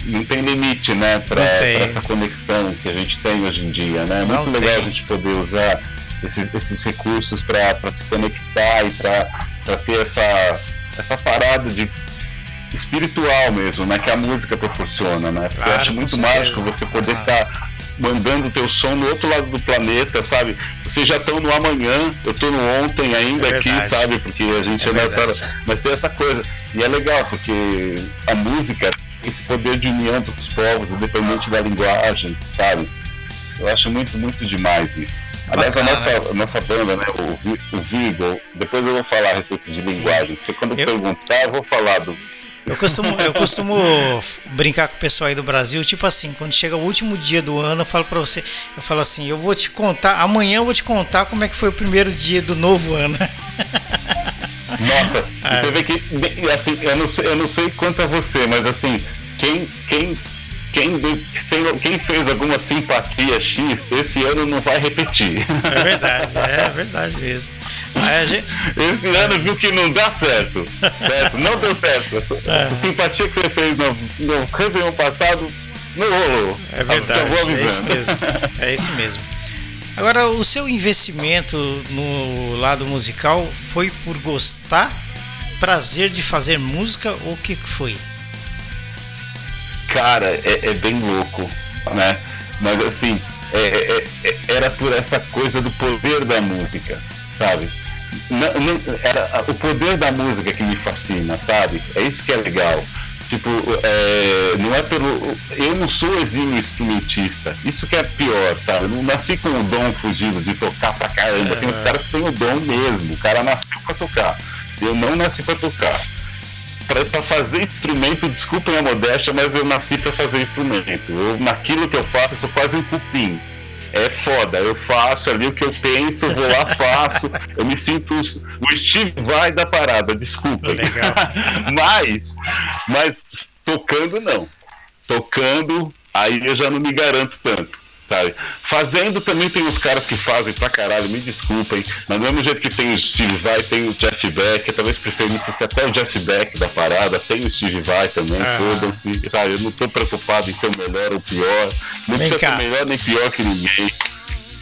F: não tem limite, né, para essa conexão que a gente tem hoje em dia, né? É muito legal a gente poder usar esses, esses recursos para se conectar e para ter essa, essa parada de espiritual mesmo, né? Que a música proporciona, né? Porque claro, eu acho muito mágico você poder estar tá mandando o teu som no outro lado do planeta, sabe? Vocês já estão no amanhã, eu estou no ontem ainda é aqui, sabe? Porque a gente é ainda tá... Mas tem essa coisa. E é legal, porque a música tem esse poder de união dos povos, independente da linguagem, sabe? Eu acho muito, muito demais isso. Aliás, Bacana, a nossa, né? a nossa banda, né, o, o Vigo, depois eu vou falar a respeito de linguagem. Você quando eu... perguntar, eu vou falar do.
C: Eu costumo, eu costumo brincar com o pessoal aí do Brasil, tipo assim, quando chega o último dia do ano, eu falo para você, eu falo assim, eu vou te contar, amanhã eu vou te contar como é que foi o primeiro dia do novo ano.
F: Nossa, é. você vê que, assim, eu não, sei, eu não sei quanto a você, mas assim, quem, quem quem, quem fez alguma simpatia X, esse ano não vai repetir.
C: É verdade, é verdade mesmo.
F: Gente... Esse ano viu que não dá certo. certo? Não deu certo. Essa, é. essa simpatia que você fez no, no Réveillon passado não rolou.
C: É verdade. É isso mesmo. É isso mesmo. Agora, o seu investimento no lado musical foi por gostar, prazer de fazer música ou o que foi?
F: Cara, é, é bem louco, né? Mas assim, é, é, é, era por essa coisa do poder da música, sabe? Não, não, era o poder da música que me fascina, sabe? É isso que é legal. Tipo, é, não é pelo. Eu não sou exímio instrumentista. Isso que é pior, sabe? Eu não nasci com o dom fugido de tocar pra caramba. Tem uns caras que têm o dom mesmo. O cara nasceu pra tocar. Eu não nasci pra tocar para fazer instrumento, desculpem a modéstia, mas eu nasci para fazer instrumento. Eu, naquilo que eu faço, eu sou quase um cupim. É foda, eu faço ali o que eu penso, vou lá, faço. Eu me sinto o Steve Vai da parada, desculpem. mas, mas tocando não. Tocando, aí eu já não me garanto tanto sabe? Fazendo também tem os caras que fazem pra caralho, me desculpem, mas do mesmo jeito que tem o Steve Vai, tem o Jeff Beck, talvez preferisse ser até o Jeff Beck da parada, tem o Steve Vai também, ah. foda-se, sabe? Eu não tô preocupado em ser o melhor ou pior, não Vem precisa cá. ser melhor nem pior que ninguém.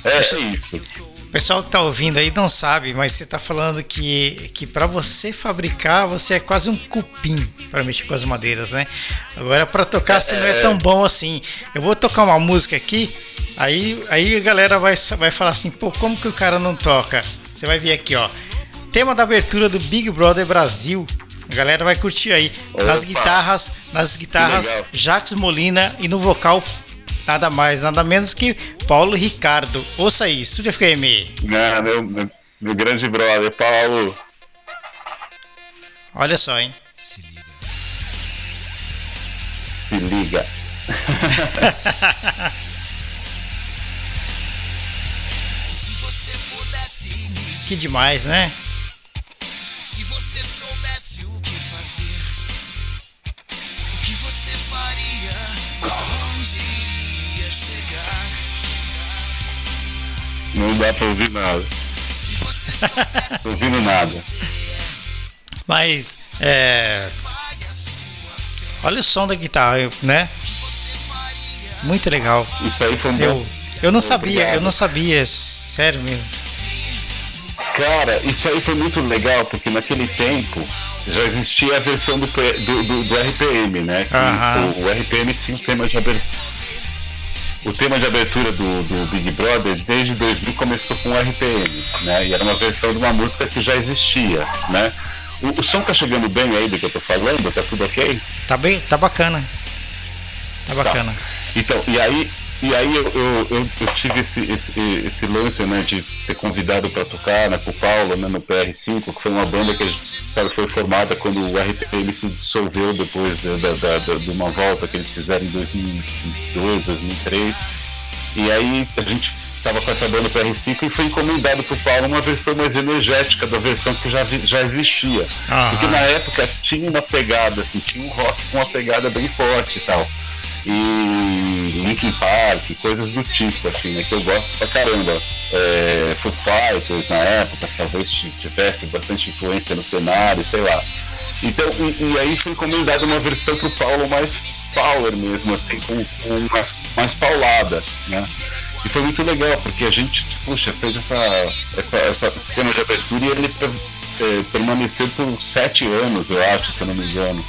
F: É, é isso
C: pessoal que está ouvindo aí não sabe, mas você está falando que, que para você fabricar, você é quase um cupim para mexer com as madeiras, né? Agora, para tocar, você não é tão bom assim. Eu vou tocar uma música aqui, aí, aí a galera vai, vai falar assim: pô, como que o cara não toca? Você vai ver aqui, ó. Tema da abertura do Big Brother Brasil. A galera vai curtir aí. Nas guitarras, nas guitarras, Jacques Molina e no vocal nada mais, nada menos que Paulo Ricardo. Ouça aí, Estúdio FM.
F: Ah, meu, meu, meu grande brother, Paulo.
C: Olha só, hein?
F: Se liga. Se liga.
C: que demais, né?
F: Não dá pra ouvir nada. Tô ouvindo nada.
C: Mas, é. Olha o som da guitarra, né? Muito legal.
F: Isso aí foi um
C: eu, eu não sabia, eu não sabia, sério mesmo.
F: Cara, isso aí foi muito legal, porque naquele tempo já existia a versão do, do, do, do RPM, né? O, o RPM tinha um tema de abertura o tema de abertura do, do Big Brother desde 2000 começou com o RPM, né? E era uma versão de uma música que já existia, né? O, o som tá chegando bem aí do que eu tô falando? Tá tudo ok?
C: Tá bem, tá bacana. Tá bacana. Tá.
F: Então, e aí e aí eu, eu, eu, eu tive esse, esse, esse, lance né, de ser convidado para tocar né, com o Paulo né, no PR5, que foi uma banda que sabe, foi formada quando o RPM se dissolveu depois da, da, da, de uma volta que eles fizeram em 2002, 2003. E aí a gente estava com essa banda PR5 e foi encomendado para o Paulo uma versão mais energética da versão que já, já existia. Aham. Porque na época tinha uma pegada, assim, tinha um rock com uma pegada bem forte e tal. E Linkin Park, coisas do tipo, assim, né? Que eu gosto pra caramba. É, Foo Fighters na época, talvez tivesse bastante influência no cenário, sei lá. Então, e, e aí foi encomendada uma versão pro Paulo mais power mesmo, assim, com, com mais, mais paulada, né? E foi muito legal, porque a gente, puxa, fez essa, essa, essa cena de abertura e ele é, permaneceu por sete anos, eu acho, se eu não me engano.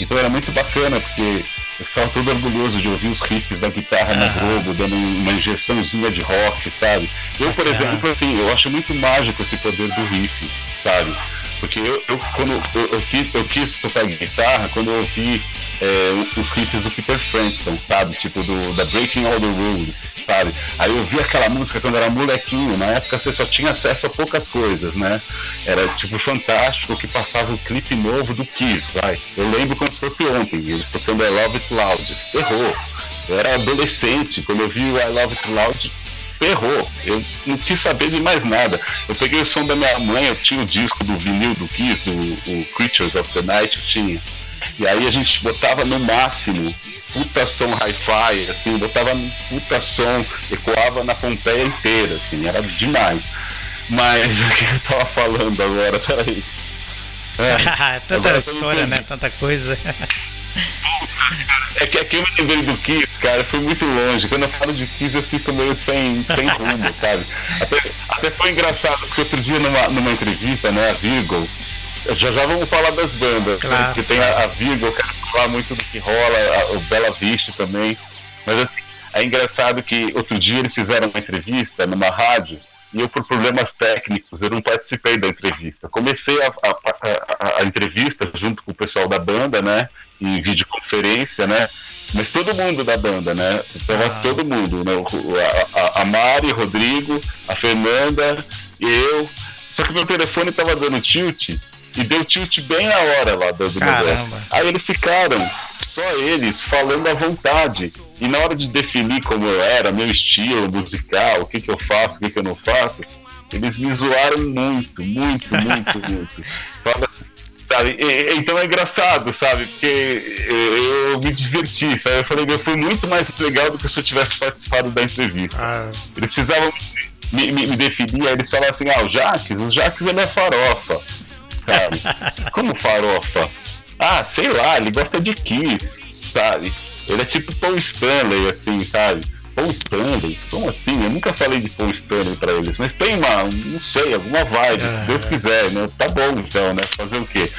F: Então era muito bacana, porque eu ficava todo orgulhoso de ouvir os riffs da guitarra na Globo, dando uma injeçãozinha de rock, sabe? Eu, por exemplo, assim, eu acho muito mágico esse poder do riff, sabe? Porque eu, eu quando eu, eu, quis, eu quis tocar guitarra quando eu ouvi é, os riffs do Peter Frampton, sabe? Tipo do da Breaking All the Rules, sabe? Aí eu vi aquela música quando era molequinho, na época você só tinha acesso a poucas coisas, né? Era tipo fantástico que passava o clipe novo do Kiss, vai. Eu lembro quando fosse ontem, eles tocando I Love It Loud. Errou. Eu era adolescente, quando eu vi o I Love It Loud, ferrou. Eu não quis saber de mais nada. Eu peguei o som da minha mãe, eu tinha o disco do vinil do Kiss, o, o Creatures of the Night, eu tinha. E aí a gente botava no máximo, puta som hi-fi, assim, botava puta som, ecoava na Pompeia inteira, assim, era demais. Mas o que eu tava falando agora, peraí.
C: É, Tanta história, né? Tanta coisa.
F: É que aqui eu me lembrei do Kiss, cara, foi muito longe. Quando eu falo de Kiss, eu fico meio sem, sem rumo, sabe? Até, até foi engraçado, porque outro dia numa, numa entrevista, né, a Virgo, já já vamos falar das bandas,
C: claro,
F: né, que tem a, a Virgo, eu quero falar muito do que rola, a, o Bela Vista também. Mas assim, é engraçado que outro dia eles fizeram uma entrevista numa rádio e eu, por problemas técnicos, eu não participei da entrevista. Comecei a, a, a, a entrevista junto com o pessoal da banda, né? Em videoconferência, né? Mas todo mundo da banda, né? Tava ah. todo mundo, né? A, a Mari, Rodrigo, a Fernanda, eu. Só que meu telefone tava dando tilt e deu tilt bem na hora lá do, do negócio. Aí eles ficaram, só eles, falando à vontade. E na hora de definir como eu era, meu estilo musical, o que, que eu faço, o que, que eu não faço, eles me zoaram muito, muito, muito, muito. Fala assim, sabe? E, então é engraçado, sabe? Porque eu me diverti, sabe? Eu falei, foi muito mais legal do que se eu tivesse participado da entrevista. Ah. Eles precisavam me, me, me definir, aí eles falaram assim, ah, o Jaques, o Jaques ele é farofa, sabe? Como farofa? Ah, sei lá, ele gosta de Kiss, sabe? Ele é tipo Paul Stanley, assim, sabe? Paul Stanley? Como assim? Eu nunca falei de Paul Stanley pra eles, mas tem uma, não sei, alguma vibe, se Deus quiser, né? Tá bom então, né? Fazer o quê?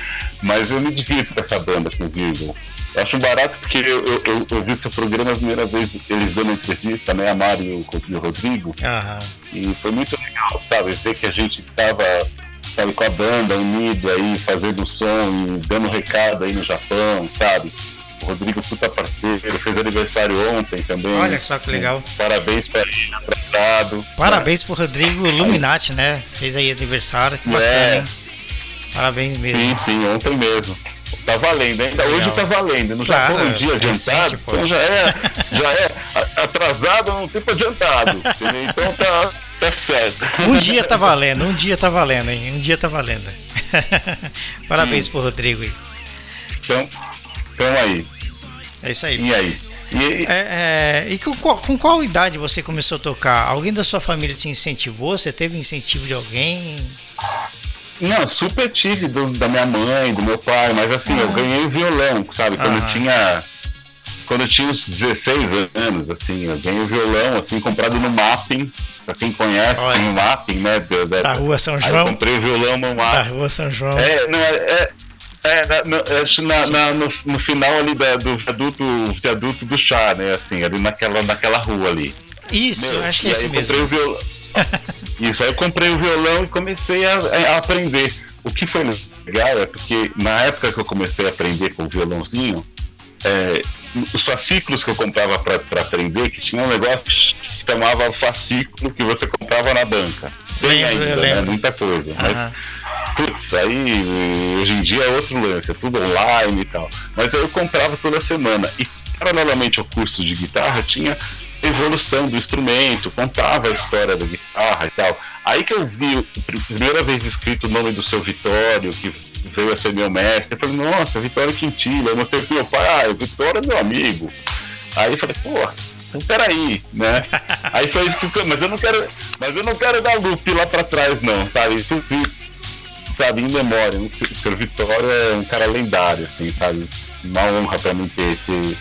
F: Mas eu me divirto com essa banda, com o Vivo. Eu acho barato porque eu, eu, eu, eu, vi seu programa a primeira vez, eles dando entrevista, né, a Mário e o Rodrigo.
C: Uhum.
F: E foi muito legal, sabe? Ver que a gente tava sabe, com a banda unido aí, fazendo som e dando recado aí no Japão, sabe? O Rodrigo puta parceiro, fez aniversário ontem também.
C: Olha só que legal.
F: Parabéns pra ele, abraçado.
C: Parabéns pro Rodrigo Illuminati, né? Fez aí aniversário, que bacana, é. hein? Parabéns mesmo.
F: Sim, sim, ontem mesmo. Tá valendo, ainda Legal. hoje tá valendo. Não claro, já foi um dia adiantado, recente, então já é, já é atrasado, não fica adiantado. Então tá, tá.
C: Um dia tá valendo, um dia tá valendo, hein? Um dia tá valendo. Parabéns Sim. pro Rodrigo aí.
F: Então, então aí.
C: É isso aí.
F: E aí?
C: E, é, é, e com, qual, com qual idade você começou a tocar? Alguém da sua família te incentivou? Você teve incentivo de alguém?
F: Não, super tive do, da minha mãe, do meu pai, mas assim, eu ganhei violão, sabe? Quando eu tinha. Quando eu tinha uns 16 anos, assim, eu ganhei o violão, assim, comprado no Mapping. Pra quem conhece, Olha. tem o Mapping, né? Da,
C: da, da Rua São João.
F: Eu comprei o violão no Mapping.
C: Da Rua São João.
F: É, não, é, é é, na, na, no, no, final ali da, do viaduto, viaduto do chá, né? Assim, ali naquela, naquela rua ali.
C: Isso, Meu, acho que é esse mesmo.
F: Violão, isso, aí eu comprei o violão e comecei a, a, aprender. O que foi legal é porque na época que eu comecei a aprender com o violãozinho, é, os fascículos que eu comprava para aprender, que tinha um negócio que chamava fascículo que você comprava na banca. Tem ainda, né? Muita coisa. Mas, putz, aí hoje em dia é outro lance, é tudo online e tal. Mas eu comprava toda semana. E paralelamente ao curso de guitarra, tinha evolução do instrumento, contava a história da guitarra e tal. Aí que eu vi, primeira vez escrito o nome do seu Vitório, que veio a ser meu mestre, eu falei, nossa, Vitório Quintilha. Eu mostrei pro meu pai, ah, o Vitório é meu amigo. Aí eu falei, pô, Então, peraí, né? Aí foi isso que mas eu não quero, mas eu não quero dar loop lá pra trás, não, sabe? Isso sim, sabe, em memória. O Sr. Vitória é um cara lendário, assim, sabe? Uma honra pra mim ter, ter,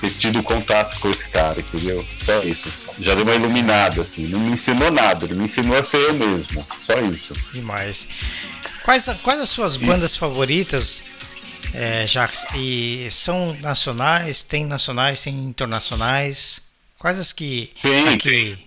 F: ter tido contato com esse cara, entendeu? Só isso. Já deu uma iluminada, assim. Não me ensinou nada, ele me ensinou a ser eu mesmo. Só isso.
C: Demais. Quais, quais as suas bandas favoritas, é, Jacques? E são nacionais, tem nacionais, tem internacionais? Quais as que
F: Tem,
C: aqui,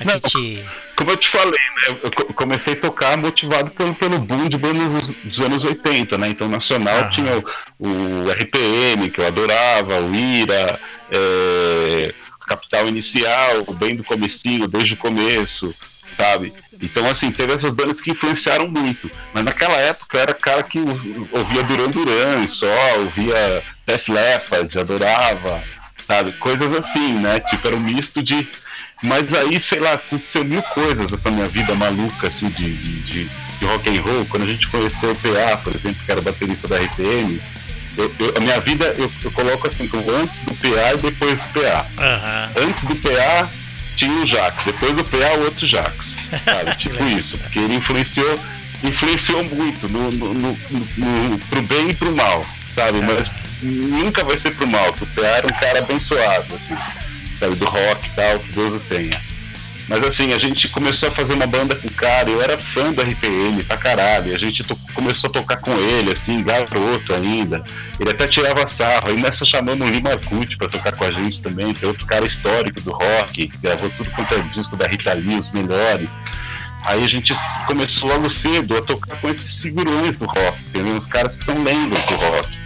C: aqui
F: Não,
C: te.
F: Como eu te falei, né, eu co- comecei a tocar motivado pelo, pelo boom de bandas dos, anos 80, né? Então, nacional tinha o, o RPM, que eu adorava, o Ira, é, Capital Inicial, bem do comecinho, desde o começo, sabe? Então, assim, teve essas bandas que influenciaram muito. Mas naquela época era cara que ou- ouvia Duran Duran só, ouvia Def Leppard, adorava, sabe? Coisas assim, né? Tipo, era um misto de... Mas aí, sei lá, aconteceu mil coisas nessa minha vida maluca, assim, de, de, de, de rock and roll. Quando a gente conheceu o PA, por exemplo, que era baterista da RPM, eu- eu- a minha vida eu, eu coloco assim, como antes do PA e depois do PA
C: Aham.
F: antes do PA tinha o Jax, depois do PA o outro Jax, sabe? tipo isso, porque ele influenciou, influenciou muito no, no, no, no- pro bem e pro mal, sabe? Mas nunca vai ser pro mal, porque o PA era um cara abençoado, assim, sabe? Do rock e tal, que Deus o tenha. Mas assim, a gente começou a fazer uma banda com o cara, eu era fã do RPM pra caralho, a gente começou a tocar com ele, assim, garoto ainda. Ele até tirava sarro, aí nessa chamamos o Lima Arcute pra tocar com a gente também, que é outro cara histórico do rock, que gravou tudo quanto é disco da Rita Lee, os melhores. Aí a gente começou logo cedo a tocar com esses figurões do rock, entendeu? Os caras que são lendas do rock.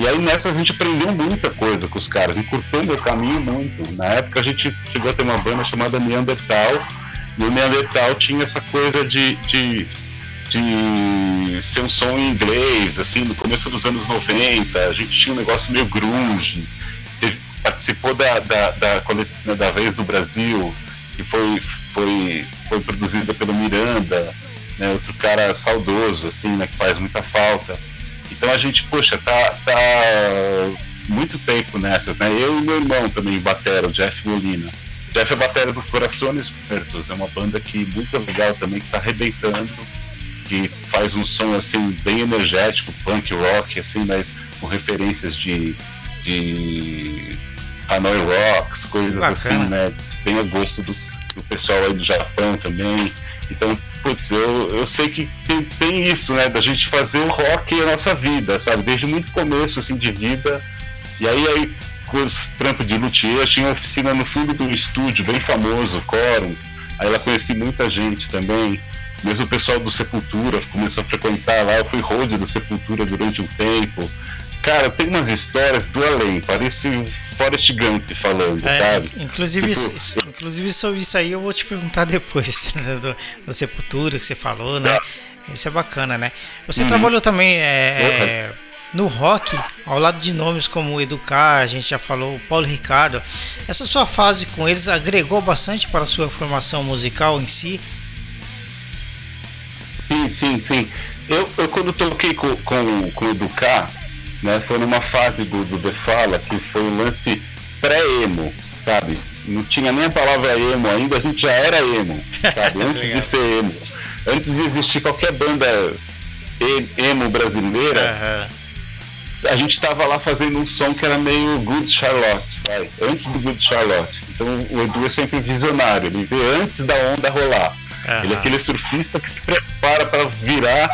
F: E aí nessa a gente aprendeu muita coisa com os caras, encurtou meu caminho muito. Na época a gente chegou a ter uma banda chamada Neandertal, e o Neandertal tinha essa coisa de, de, de ser um som em inglês, assim, no começo dos anos 90, a gente tinha um negócio meio grunge, participou da, da, da coletânea da Vez do Brasil, que foi, foi, foi produzida pelo Miranda, né, outro cara saudoso, assim, né, que faz muita falta. Então a gente, poxa, tá, tá muito tempo nessas, né? Eu e meu irmão também, batera, o Jeff Molina. Jeff é batera do Corações Muertos, é uma banda que muito legal também, que tá arrebentando, que faz um som assim bem energético, punk rock, assim, mas com referências de, de Hanoi Rocks, coisas
C: Bacana.
F: assim, né? Bem a gosto do, do pessoal aí do Japão também. Então, putz, eu, eu sei que tem, tem isso, né? Da gente fazer o rock a nossa vida, sabe? Desde muito começo, assim, de vida. E aí, aí com os trampos de luthier, tinha uma oficina no fundo do estúdio, bem famoso, o Quorum. Aí lá conheci muita gente também. Mesmo o pessoal do Sepultura começou a frequentar lá. Eu fui road do Sepultura durante um tempo. Cara, tem umas histórias do além, parece Forrest Gump falando,
C: É,
F: sabe?
C: inclusive,
F: Tipo,
C: isso- inclusive sobre isso aí eu vou te perguntar depois né, do, do Sepultura que você falou, né? Isso é bacana, né? Você trabalhou também é, é, no rock, ao lado de nomes como Educar, a gente já falou, Paulo Ricardo. Essa sua fase com eles agregou bastante para a sua formação musical em si?
F: Sim, sim, sim. Eu, eu quando toquei com, com, com o Educar, né, foi numa fase do, do The Fala, que foi um lance pré-emo, sabe? Não tinha nem a palavra emo ainda, a gente já era emo, sabe? Antes de ser emo. Antes de existir qualquer banda emo brasileira, a gente estava lá fazendo um som que era meio Good Charlotte, vai, antes do Good Charlotte. Então o Edu é sempre visionário, ele vê antes da onda rolar.
C: Aham.
F: Ele é aquele surfista que se prepara para virar.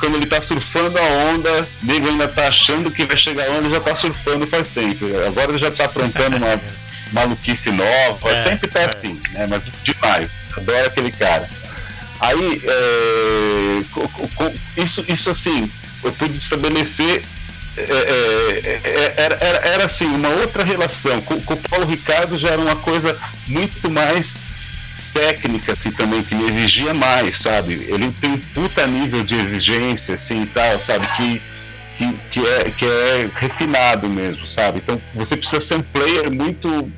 F: Quando ele tá surfando a onda, o nego ainda tá achando que vai chegar a onda já tá surfando faz tempo. Agora ele já tá aprontando uma maluquice nova,
C: É,
F: sempre tá
C: é.
F: assim, né? Mas demais. Adoro aquele cara. Aí, é, isso, isso assim, eu pude estabelecer. é, é, é, era, era, era assim, uma outra relação. Com, com o Paulo Ricardo já era uma coisa muito mais técnica assim também que me exigia mais, sabe? Ele tem um puta nível de exigência assim e tal, sabe? Que, que, que, é, que é refinado mesmo, sabe? Então você precisa ser um player muito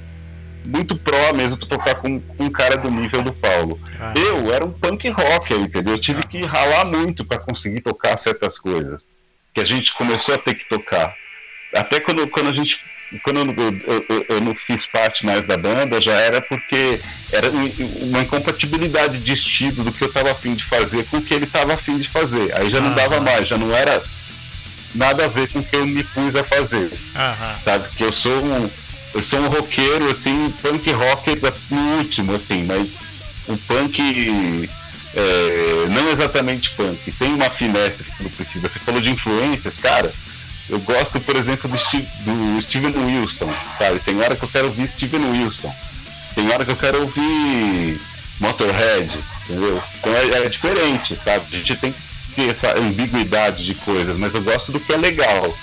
F: muito pró mesmo pra tocar com, com um cara do nível do Paulo.
C: Ah.
F: Eu era um punk rocker, entendeu? Eu tive que ralar muito para conseguir tocar certas coisas que a gente começou a ter que tocar. Até quando, quando a gente quando eu, eu, eu, eu, não fiz parte mais da banda, já era porque era uma incompatibilidade de estilo do que eu estava afim de fazer com o que ele estava afim de fazer. Aí já não dava mais, já não era nada a ver com o que eu me pus a fazer. Sabe? Que eu sou um. Eu sou um roqueiro, assim, punk rocker no último, assim, mas o punk é, não exatamente punk, tem uma finesse que não precisa. Você falou de influências, cara. Eu gosto, por exemplo, do, Steve, do Steven Wilson, sabe? Tem hora que eu quero ouvir Steven Wilson. Tem hora que eu quero ouvir Motorhead, entendeu? Então é, é diferente, sabe? A gente tem que ter essa ambiguidade de coisas, mas eu gosto do que é legal,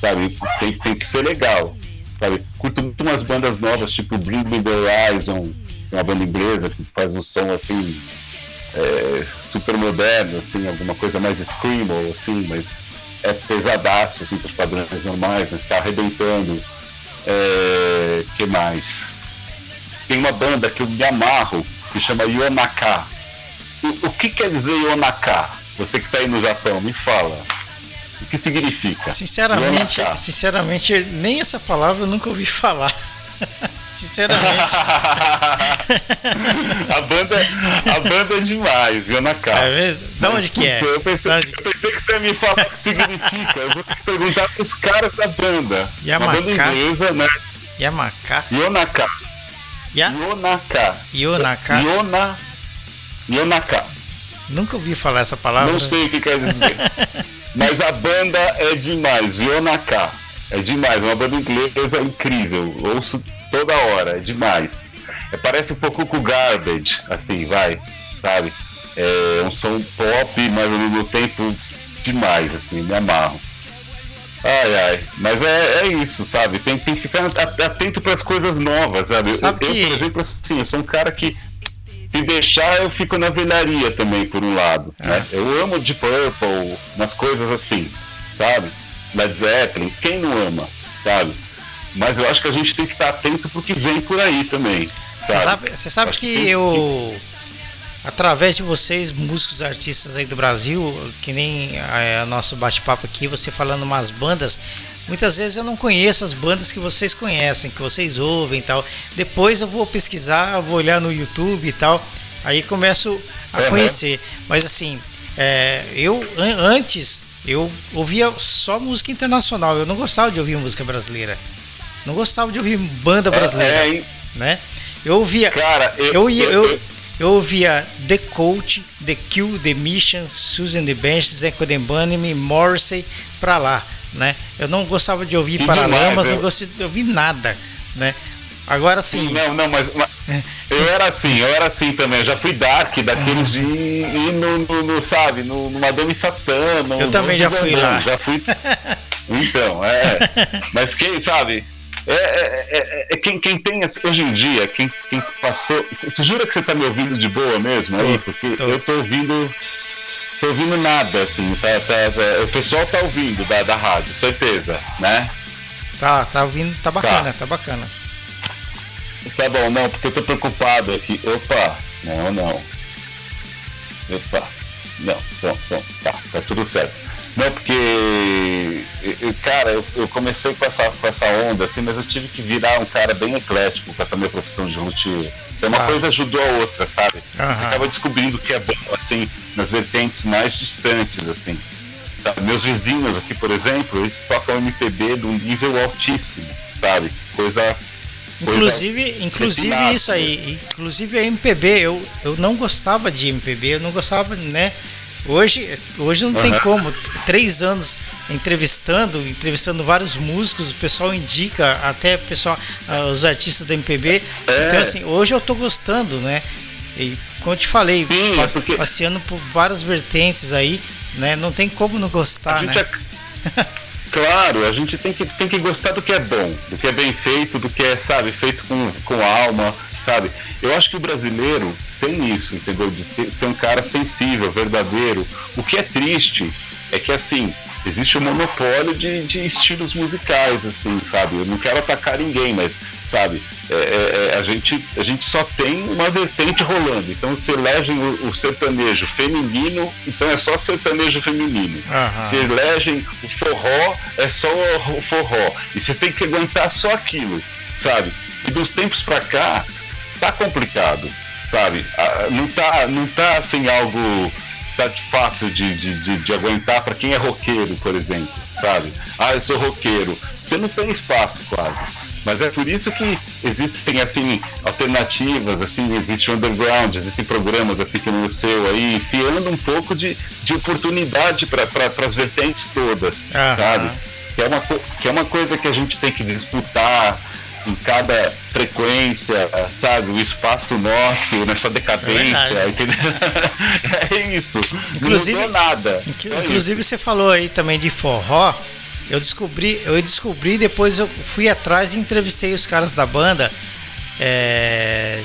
F: sabe? Tem, tem que ser legal, sabe? Curto muito umas bandas novas, tipo Bring Me The Horizon, uma banda inglesa que faz um som assim, é, super moderno, assim, alguma coisa mais screamo, assim, mas é pesadaço assim, para os padrões normais, mas está arrebentando. É, que mais? Tem uma banda que eu me amarro, que chama Yonaka. O, o que quer dizer Yonaka? Você que está aí no Japão, me fala. O que significa?
C: Sinceramente, sinceramente, nem essa palavra eu nunca ouvi falar. Sinceramente.
F: a, banda, a banda é demais, viu, na cara.
C: É mesmo? Da onde que é?
F: Eu pensei,
C: onde...
F: eu pensei que você ia me falar o que significa. Eu vou perguntar pros caras da banda.
C: Yamaka.
F: Uma banda inglesa, né?
C: Yamaka.
F: Yonaka.
C: Ya?
F: Yonaka.
C: Yonaka.
F: Yona... Yonaka.
C: Nunca ouvi falar essa palavra.
F: Não sei o que quer dizer. Mas a banda é demais. Yonaka. É demais. Uma banda inglesa incrível. Ouço toda hora, é demais. É, parece um pouco com Garbage, assim, vai, sabe? É um som pop, mas ao mesmo tempo demais, assim, me amarro. Ai, ai, mas é, é isso, sabe? Tem, tem que ficar atento para as coisas novas, sabe?
C: sabe
F: eu,
C: que...
F: eu, por exemplo, assim, eu sou um cara que se deixar eu fico na velharia também, por um lado. É. Né? Eu amo Deep Purple, umas coisas assim, sabe? Led Zeppelin, quem não ama, sabe? Mas eu acho que a gente tem que estar atento pro que vem por aí também. Você
C: sabe, você sabe que, que eu, através de vocês, músicos artistas aí do Brasil, que nem é, nosso bate-papo aqui, você falando umas bandas, muitas vezes eu não conheço as bandas que vocês conhecem, que vocês ouvem e tal. Depois eu vou pesquisar, vou olhar no YouTube e tal, aí começo a uhum. conhecer. Mas assim, é, eu an antes eu ouvia só música internacional, eu não gostava de ouvir música brasileira. Não gostava de ouvir banda é, brasileira, é, é, né? Eu ouvia,
F: cara, eu,
C: eu, eu, eu, eu ouvia The Coach, The Kill, The Mission, Susan the Bench, Zeco Bunnyman, Morrissey, pra lá, né? Eu não gostava de ouvir Paralamas, não gostava de ouvir nada, né? Agora sim.
F: Não, não, mas, mas eu era assim, eu era assim também. Eu já fui dark, daqueles de ir no, no, no sabe, no, no Madame Satã. No,
C: eu também já fui lá.
F: Já fui. Então, é. Mas quem sabe? É, é, é, é, quem, quem tem hoje em dia, quem, quem passou. Você jura que você tá me ouvindo de boa mesmo aí? Porque tô. eu tô ouvindo. Tô ouvindo nada, assim, tá, tá, tá, o pessoal tá ouvindo da, da rádio, certeza, né?
C: Tá, tá ouvindo, tá bacana, tá, tá bacana.
F: Tá bom, não, porque eu tô preocupado aqui. Opa, não, não. Opa, não, não, não, tá, tá tudo certo. Não, porque, cara, eu, eu, comecei com essa, com essa onda, assim, mas eu tive que virar um cara bem eclético com essa minha profissão de luthier. Então uma ah. coisa ajudou a outra, sabe? Você acaba descobrindo o que é bom, assim, nas vertentes mais distantes, assim. Sabe? Meus vizinhos aqui, por exemplo, eles tocam MPB de um nível altíssimo, sabe? Coisa
C: Inclusive, inclusive isso aí, inclusive a MPB, eu, eu não gostava de MPB, eu não gostava, né? Hoje, hoje não uhum. tem como. Três anos entrevistando, entrevistando vários músicos, o pessoal indica, até pessoal, uh, os artistas da MPB. É. Então, assim, hoje eu tô gostando, né? E como eu te falei, Sim, é porque... passeando por várias vertentes aí, né? Não tem como não gostar, né?
F: É... claro, a gente tem que, tem que gostar do que é bom, do que é bem feito, do que é, sabe, feito com, com alma, sabe? Eu acho que o brasileiro tem isso, entendeu? De ter, ser um cara sensível, verdadeiro. O que é triste é que, assim, existe um monopólio de, de estilos musicais, assim, sabe? Eu não quero atacar ninguém, mas sabe? É, é, é, a, gente, a gente só tem uma vertente rolando. Então se elegem o, o sertanejo feminino, então é só sertanejo feminino.
C: Aham.
F: Se elegem o forró, é só o forró. E você tem que aguentar só aquilo, sabe? E dos tempos pra cá, tá complicado, sabe? Ah, Não tá, não tá assim algo tá fácil de, de, de, de aguentar para quem é roqueiro, por exemplo, sabe? Ah, eu sou roqueiro. Você não tem espaço quase. Mas é por isso que existem assim alternativas, assim, existe o underground, existem programas assim como o seu aí, enfiando um pouco de, de oportunidade para pra, as vertentes todas,
C: Aham.
F: sabe? Que é, uma, que é uma coisa que a gente tem que disputar em cada frequência, sabe? O espaço nosso nessa decadência,
C: É
F: entendeu? é isso.
C: Inclusive-
F: não mudou nada. Isso.
C: Inclusive você falou aí também de forró. Eu descobri, eu descobri, depois eu fui atrás e entrevistei os caras da banda. É,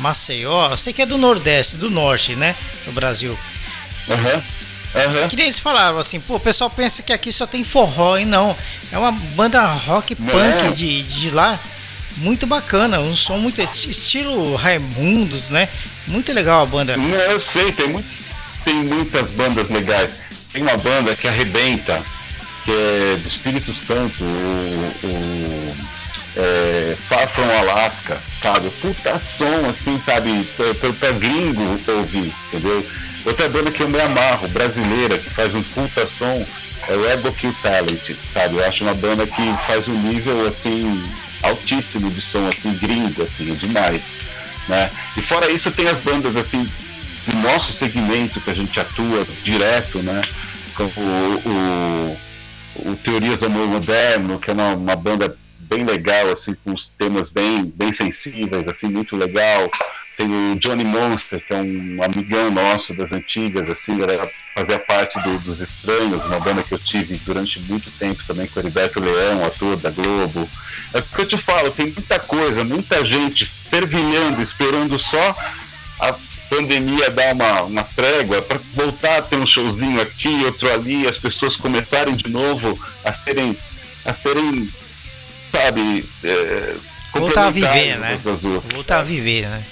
C: Maceió, eu sei que é do Nordeste, do Norte, né? Do Brasil.
F: Aham. Aham.
C: Que nem eles falaram assim, pô, o pessoal pensa que aqui só tem forró, e não. É uma banda rock
F: Não.
C: punk de, de lá, muito bacana, um som muito estilo Raimundos, né? Muito legal a banda.
F: Não, eu sei, tem, muito, tem muitas bandas legais. Tem uma banda que arrebenta, que é do Espírito Santo, o, o é, Far From Alaska, sabe? Puta som, assim, sabe? Pra, gringo ouvir, entendeu? Outra banda que eu me amarro, brasileira, que faz um puta som, é o Ego Kill Talent, sabe? Eu acho uma banda que faz um nível, assim, altíssimo de som, assim, gringo, assim, é demais, né? E fora isso, tem as bandas, assim, do nosso segmento que a gente atua direto, né? Como o, o, o Teorias do Amor Moderno, que é uma, uma banda bem legal, assim, com os temas bem, bem sensíveis, assim, muito legal. Tem o Johnny Monster, que é um amigão nosso das antigas, assim, era- fazia parte do- dos Estranhos, uma banda que eu tive durante muito tempo também com o Heriberto Leão, ator da Globo. É o que eu te falo, tem muita coisa, muita gente fervilhando, esperando só a pandemia dar uma, uma trégua para voltar a ter um showzinho aqui, outro ali, as pessoas começarem de novo a serem, a serem, sabe, é,
C: Voltar a viver, né? Voltar a viver, né?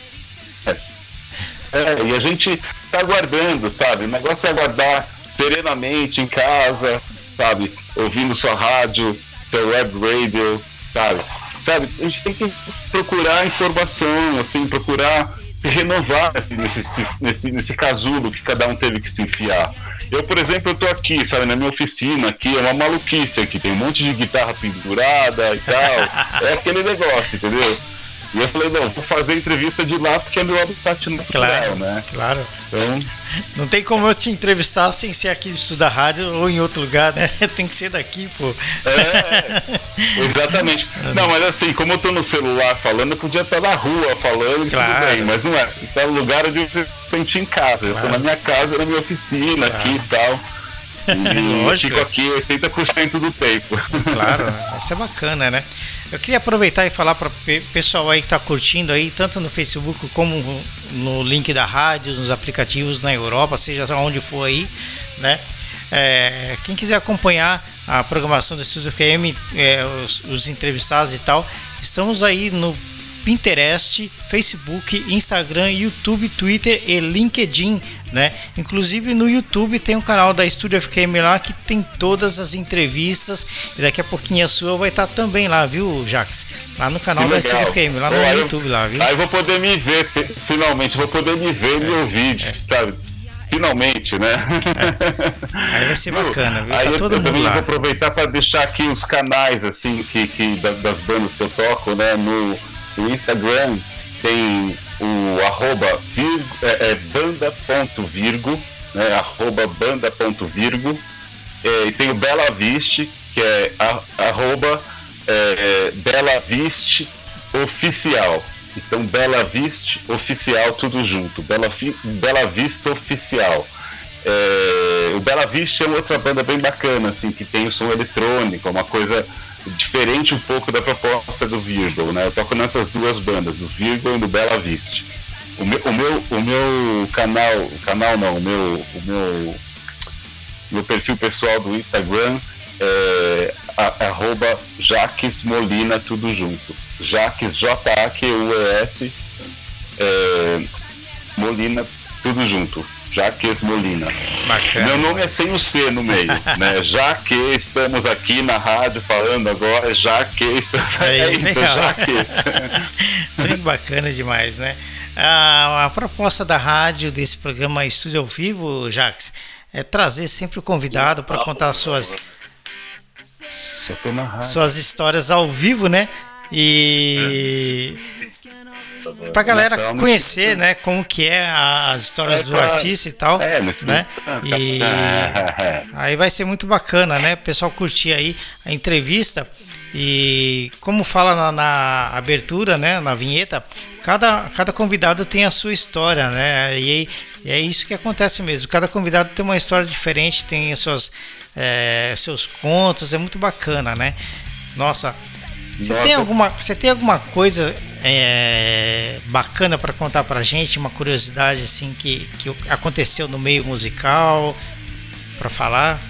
F: É, e a gente tá aguardando, sabe? O negócio é aguardar serenamente em casa, sabe? Ouvindo sua rádio, seu web radio, sabe? Sabe? A gente tem que procurar informação, assim, procurar se renovar nesse, nesse, nesse casulo que cada um teve que se enfiar. Eu, por exemplo, eu tô aqui, sabe, na minha oficina aqui, é uma maluquice aqui, tem um monte de guitarra pendurada e tal. É aquele negócio, entendeu? E eu falei, não, vou fazer entrevista de lá porque é meu habitat natural,
C: Claro,
F: né?
C: claro.
F: Então,
C: Não tem como eu te entrevistar sem ser aqui do estúdio da rádio ou em outro lugar, né? Tem que ser daqui, pô.
F: é, exatamente. Não, mas assim, como eu tô no celular falando, eu podia estar na rua falando e
C: Claro.
F: tudo bem, mas não é. Tá no lugar onde você se sente em casa. Eu tô
C: Claro.
F: na minha casa, na minha oficina aqui e tal. E
C: Lógico.
F: fico aqui 80% do tempo.
C: Claro, isso é bacana, né? Eu queria aproveitar e falar para o pessoal aí que está curtindo aí, tanto no Facebook como no link da rádio, nos aplicativos na Europa, seja onde for aí, né? É, quem quiser acompanhar a programação do Estúdio QM, é, os, os entrevistados e tal, estamos aí no Pinterest, Facebook, Instagram, YouTube, Twitter e LinkedIn, né? Inclusive no YouTube tem um canal da Estúdio FKM lá que tem todas as entrevistas e daqui a pouquinho a sua vai estar também lá, viu, Jax? Lá no canal da. Estúdio FKM, lá no
F: eu-
C: YouTube lá, viu?
F: Aí vou poder me ver, fi- finalmente, vou poder me ver e me ouvir, sabe? Finalmente, né?
C: Aí vai ser bacana, viu?
F: Aí
C: Tá
F: eu,
C: todo
F: eu também
C: lá.
F: vou aproveitar para deixar aqui os canais, assim, que, que da- das bandas que eu toco, né? No, no Instagram tem o arroba virgo, é, é banda.virgo, né? Arroba banda.virgo. É, e tem o Bela Viste, que é a, arroba é, Bela Viste Oficial. Então, Bela Viste Oficial, tudo junto. Bela, Bela Vista Oficial. É, o Bela Vista é outra banda bem bacana, assim, que tem o som eletrônico, é uma coisa diferente um pouco da proposta do Virgo, né? Eu toco nessas duas bandas, do Virgo e do Bela Vista. O meu, o meu, o meu canal, o canal não, o meu, o meu, meu perfil pessoal do Instagram é a, arroba Jaques Molina, tudo junto. Jaques, J-A-Q-U-E-S, é, Molina, tudo junto. Jaques Molina.
C: Bacana.
F: Meu nome é sem o C no meio, né? Já que estamos aqui na rádio falando agora, já que estamos
C: Aí,
F: é isso,
C: legal.
F: Jaques.
C: Muito bacana demais, né? A, a proposta da rádio desse programa Estúdio ao Vivo, Jax, é trazer sempre o convidado para contar suas, suas histórias ao vivo, né? E pra galera
F: Natal,
C: conhecer, né, como que é as histórias
F: É,
C: do
F: pra-
C: artista e tal,
F: É, no
C: né?
F: Santo.
C: E aí vai ser muito bacana, né? O pessoal curtir aí a entrevista e como fala na, na abertura, né, na vinheta, cada, cada convidado tem a sua história, né? E, e é isso que acontece mesmo. Cada convidado tem uma história diferente, tem as suas é, seus contos, é muito bacana, né? Nossa, você tem alguma, você tem alguma coisa é, bacana para contar pra gente, uma curiosidade assim que, que aconteceu no meio musical para falar?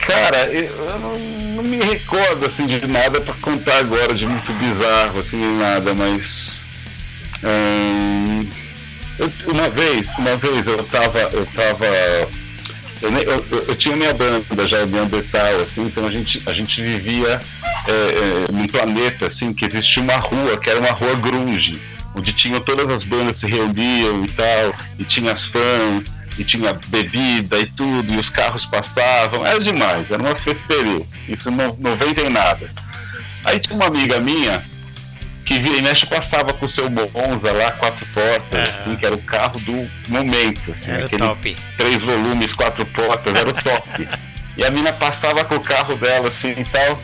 F: Cara, eu não, não me recordo assim de nada pra contar agora de muito bizarro, assim, nada, mas. hum, eu- uma vez, uma vez eu tava. Eu tava. Eu, eu- eu- tinha minha banda já de Neandertal, assim, então a gente, a gente vivia é, é, num planeta assim, que existia uma rua, que era uma rua grunge, onde tinham todas as bandas se reuniam e tal, e tinha as fãs, e tinha bebida e tudo, e os carros passavam, era demais, era uma festeira. Isso não, não vem nada. Aí tinha uma amiga minha que vira e mexe passava com o seu Monza lá, quatro portas,
C: Ah.
F: assim, que era o carro do momento. Assim,
C: Era
F: aquele
C: top.
F: três volumes, quatro portas, era o top. e a mina passava com o carro dela assim e tal,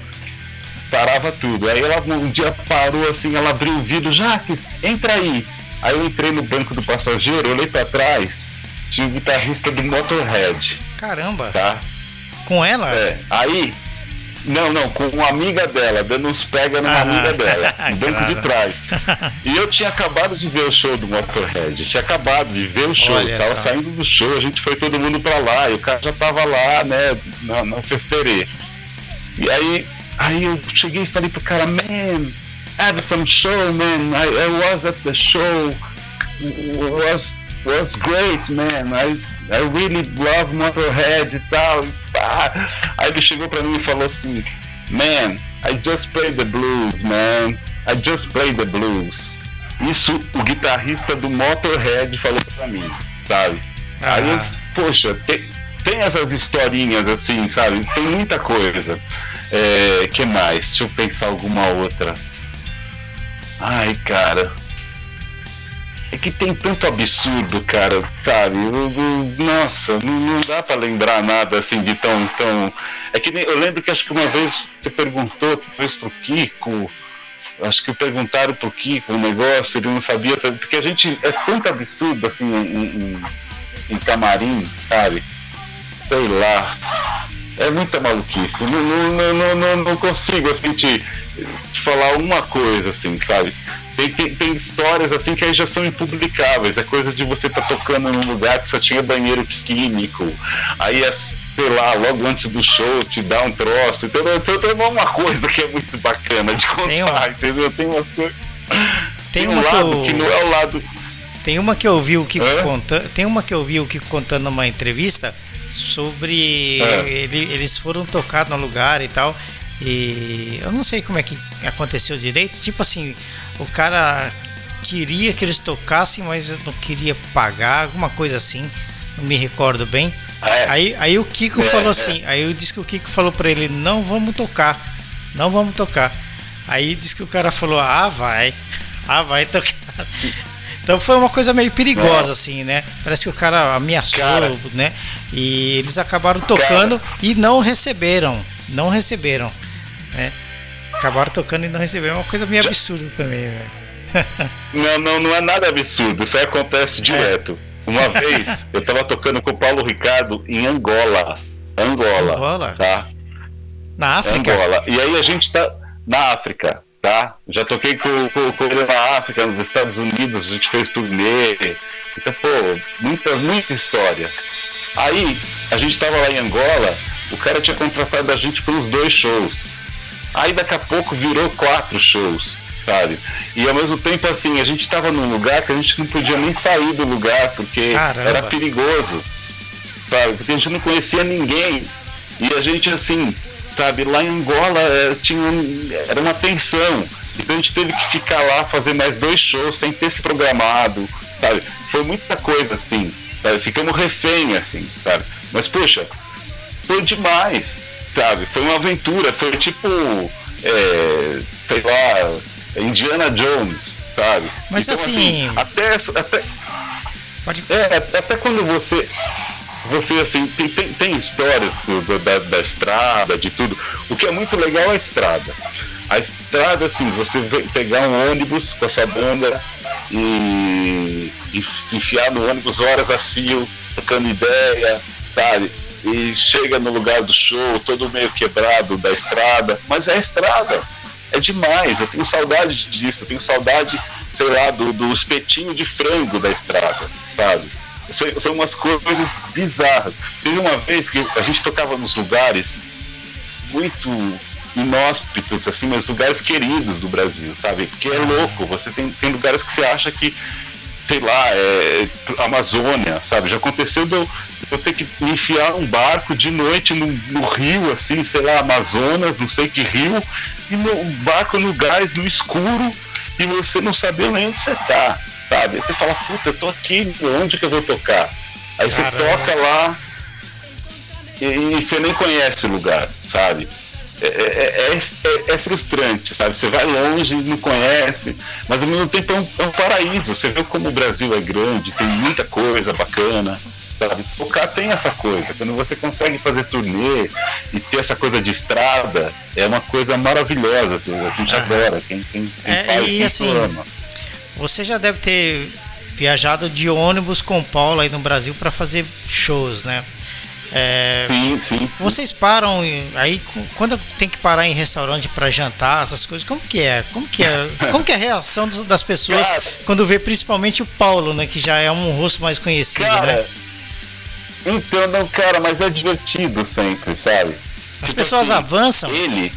F: parava tudo. Aí ela um dia parou assim, ela abriu o vidro, Jaques, entra aí. Aí eu entrei no banco do passageiro, olhei pra trás, tinha o guitarrista do Motorhead,
C: Caramba,
F: tá?
C: com ela?
F: É, aí. Não, não, com uma amiga dela, dando uns pega numa
C: Ah,
F: amiga dela, no banco
C: claro.
F: de trás. E eu tinha acabado de ver o show do Motorhead, tinha acabado de ver o show,
C: Olha
F: tava
C: só.
F: saindo do show, a gente foi todo mundo pra lá, e o cara já tava lá, né, na, na. E aí, aí eu cheguei e falei pro cara, man, have some show, man, I, I was at the show, was, was great, man, I, I really love Motorhead e tal, e pá. Aí ele chegou pra mim e falou assim, man, I just play the blues, man, I just play the blues. Isso o guitarrista do Motorhead falou pra mim, sabe? Aí, eu,
C: Ah.
F: poxa, tem, tem essas historinhas assim, sabe? Tem muita coisa. É, que mais? Deixa eu pensar alguma outra. Ai, cara. É que tem tanto absurdo, cara, sabe? Nossa, não, dá pra lembrar nada assim de tão, tão. É que nem, eu lembro que acho que uma vez você perguntou, talvez pro Kiko, acho que perguntaram pro Kiko um negócio, ele não sabia, porque a gente é tanto absurdo assim em, em, em camarim, sabe? Sei lá. É muita maluquice. Não, não, não, não, não consigo assim te, te falar uma coisa assim, sabe? Tem, tem, tem histórias assim que aí já são impublicáveis. É coisa de você estar tocando num lugar que só tinha banheiro químico. Aí, é, sei lá, logo antes do show te dá um troço. Então, então tem uma coisa que é muito bacana de contar,
C: Tem uma-
F: entendeu? Tem umas coisas.
C: Tem
F: um
C: uma que
F: lado
C: eu-
F: que não é o lado.
C: Tem uma que eu vi o Kiko
F: Hã?
C: contando. Tem uma que eu vi o Kiko contando numa entrevista sobre
F: É.
C: ele- eles foram tocar no lugar e tal. E eu não sei como é que aconteceu direito. Tipo assim, o cara queria que eles tocassem, mas não queria pagar, alguma coisa assim. Não me recordo bem.
F: É.
C: Aí, aí o Kiko
F: É,
C: falou
F: é.
C: assim, aí eu disse que o Kiko falou pra ele, não vamos tocar, não vamos tocar. Aí disse que o cara falou, ah vai, ah vai tocar. Então foi uma coisa meio perigosa, assim, né? Parece que o cara ameaçou,
F: Cara.
C: né? E eles acabaram tocando e não receberam, não receberam, né? Acabaram tocando e não receberam, é uma coisa meio absurda também, velho.
F: Não, não, não é nada absurdo, isso aí acontece direto. Uma vez eu tava tocando com o Paulo Ricardo em Angola. Angola.
C: Angola?
F: Tá?
C: Na África.
F: Angola. E aí a gente tá na África, tá? Já toquei com, com, com ele na África, nos Estados Unidos, a gente fez turnê. Então, pô, muita, muita história. Aí, a gente tava lá em Angola, o cara tinha contratado a gente para uns dois shows. Aí daqui a pouco virou quatro shows, sabe? E ao mesmo tempo, assim, a gente estava num lugar que a gente não podia nem sair do lugar, porque
C: Caramba.
F: era perigoso, sabe? Porque a gente não conhecia ninguém. E a gente, assim, sabe, lá em Angola eh, tinha era uma tensão. Então a gente teve que ficar lá fazer mais dois shows sem ter se programado, sabe? Foi muita coisa assim, sabe? Ficamos refém, assim, sabe? Mas, poxa, foi demais, sabe? Foi uma aventura, foi tipo, é, sei lá, Indiana Jones, sabe?
C: Mas, assim-
F: até, até,
C: Pode...
F: é, até quando você. Você, assim, tem, tem, tem histórias da, da estrada, de tudo. O que é muito legal é a estrada. A estrada, assim, você pegar um ônibus com a sua banda e, e se enfiar no ônibus horas a fio, trocando ideia, sabe? E chega no lugar do show, todo meio quebrado da estrada. Mas é a estrada. É demais. Eu tenho saudade disso. Eu tenho saudade, sei lá, do, do espetinho de frango da estrada, sabe? São, são umas coisas bizarras. Teve uma vez que a gente tocava nos lugares muito inóspitos, assim, mas lugares queridos do Brasil, sabe? Que é louco. Você tem, tem lugares que você acha que, sei lá, é Amazônia, sabe? Já aconteceu de eu, eu ter que enfiar um barco de noite no, no rio, assim, sei lá, Amazonas, não sei que rio, e no um barco no gás, no escuro, e você não saber nem onde você tá, sabe? Você fala, puta, eu tô aqui, onde que eu vou tocar? Aí você
C: Caramba.
F: toca lá e, e você nem conhece o lugar, sabe? É, é- é- é- é frustrante, sabe? Você vai longe e não conhece, mas ao mesmo tempo é um, é um paraíso. Você vê como o Brasil é grande, tem muita coisa bacana, sabe? Tocar tem essa coisa. Quando você consegue fazer turnê e ter essa coisa de estrada, é uma coisa maravilhosa. assim, A gente adora. Quem, quem, quem
C: É,
F: faz,
C: e
F: quem
C: assim,
F: ama.
C: Você já deve ter viajado de ônibus com o Paulo aí no Brasil para fazer shows, né? É,
F: Sim, sim, sim.
C: vocês param aí quando tem que parar em restaurante para jantar, essas coisas, como que é? Como que é? Como que é a reação das pessoas
F: Cara.
C: quando vê principalmente o Paulo, né, que já é um rosto mais conhecido,
F: Cara,
C: né?
F: então, não, cara, mas é divertido sempre, sabe?
C: As
F: Tipo
C: pessoas
F: assim,
C: avançam.
F: Ele.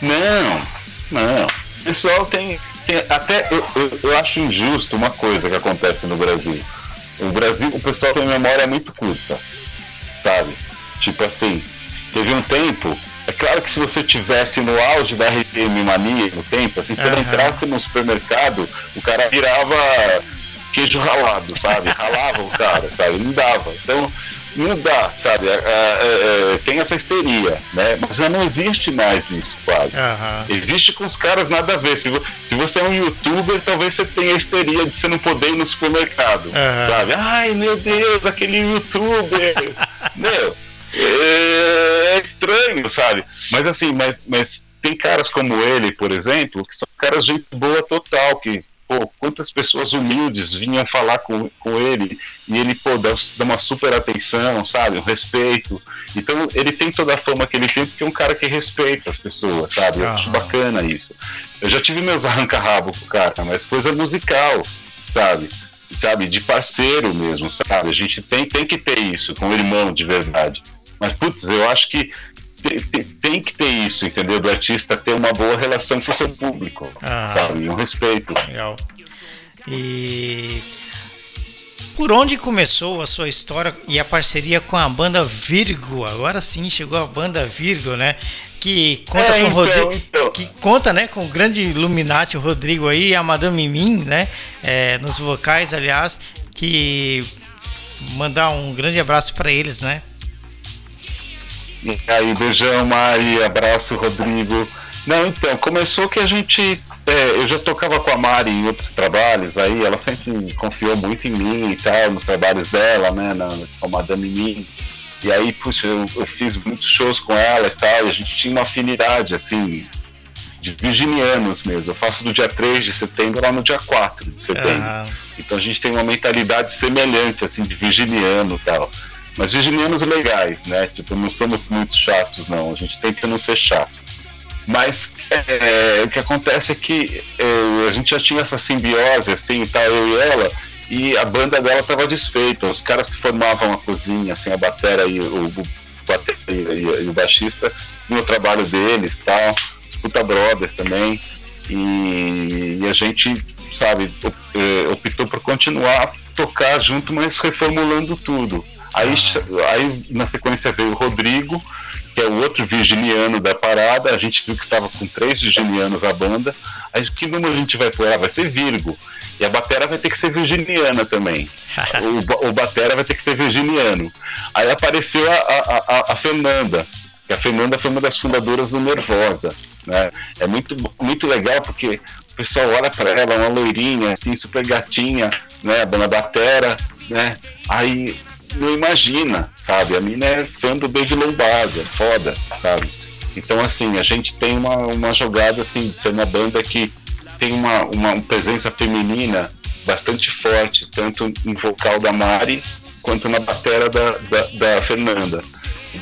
F: Não, não. O pessoal tem. tem- até eu, eu, eu acho injusto uma coisa que acontece no Brasil. O Brasil, o pessoal tem memória muito curta, sabe? Tipo assim, teve um tempo. É claro que se você tivesse no auge da RPM Mania no tempo, assim, se ele
C: Aham.
F: entrasse no supermercado, o cara virava queijo ralado, sabe? Ralava o cara, sabe? Não dava. Então, não dá, sabe? É, é, é, tem essa histeria, né? Mas já não existe mais isso, quase.
C: Aham.
F: Existe com os caras nada a ver. Se, vo- se você é um youtuber, talvez você tenha a histeria de você não poder ir no supermercado.
C: Aham.
F: Sabe? Ai meu Deus, aquele youtuber. meu, é, é estranho, sabe? Mas assim, mas, mas tem caras como ele, por exemplo, que são caras de gente boa total, que, pô, quantas pessoas humildes vinham falar com, com ele e ele, pô, dá, dá uma super atenção, sabe? Um respeito. Então, ele tem toda a fama que ele tem porque é um cara que respeita as pessoas, sabe? Eu acho bacana isso. Eu já tive meus arranca-rabo com o cara, mas coisa musical, sabe? Sabe, de parceiro mesmo, sabe? A gente tem, tem que ter isso com o irmão de verdade. Mas, putz, eu acho que te- te- tem que ter isso, entendeu? Do artista ter uma boa relação com o seu público,
C: Ah.
F: sabe? E um respeito.
C: Legal. E por onde começou a sua história e a parceria com a banda Virgo? Agora sim chegou a banda Virgo, né? Que conta
F: É,
C: com o
F: então,
C: Rodrigo,
F: então.
C: que conta, né, com o grande Illuminati, o Rodrigo aí, e a Madame Mim, né, é, nos vocais, aliás, que mandar um grande abraço para eles, né?
F: E aí, beijão, Mari, abraço, Rodrigo. Não, então, começou que a gente. é, eu já tocava com a Mari em outros trabalhos, aí ela sempre confiou muito em mim e tal, nos trabalhos dela, né, na, com a Madame Mim. E aí, puxa, eu, eu fiz muitos shows com ela e tal, e a gente tinha uma afinidade, assim, de virginianos mesmo. Eu faço do dia 3 de setembro lá no dia 4 de setembro.
C: Ah,
F: Então a gente tem uma mentalidade semelhante, assim, de virginiano e tal. Mas virginianos legais, né? Tipo, não somos muito chatos, não. A gente tenta não ser chato. Mas é, o que acontece é que é, a gente já tinha essa simbiose, assim, tá, eu e ela, e a banda dela tava desfeita. Os caras que formavam a cozinha, assim, a batera e o, o bateria e, e o baixista, no trabalho deles tal, puta brothers também. E, e a gente, sabe, eh, optou por continuar a tocar junto, mas reformulando tudo. Aí, aí na sequência veio o Rodrigo, que é o outro virginiano da parada. A gente viu que estava com três virginianos a banda. Aí, que número a gente vai pôr? Ah, vai ser Virgo. E a batera vai ter que ser virginiana também. o, o batera vai ter que ser virginiano. Aí apareceu a, a, a, a Fernanda, que a Fernanda foi uma das fundadoras do Nervosa. Né? É muito, muito legal porque o pessoal olha para ela, uma loirinha, assim, super gatinha, né? A dona batera, né? Aí não imagina, sabe? A mina é fã do Baby Lombada, é foda, sabe? Então, assim, a gente tem uma, uma jogada, assim, de ser uma banda que tem uma, uma presença feminina bastante forte, tanto no vocal da Mari quanto na bateria da, da, da, Fernanda.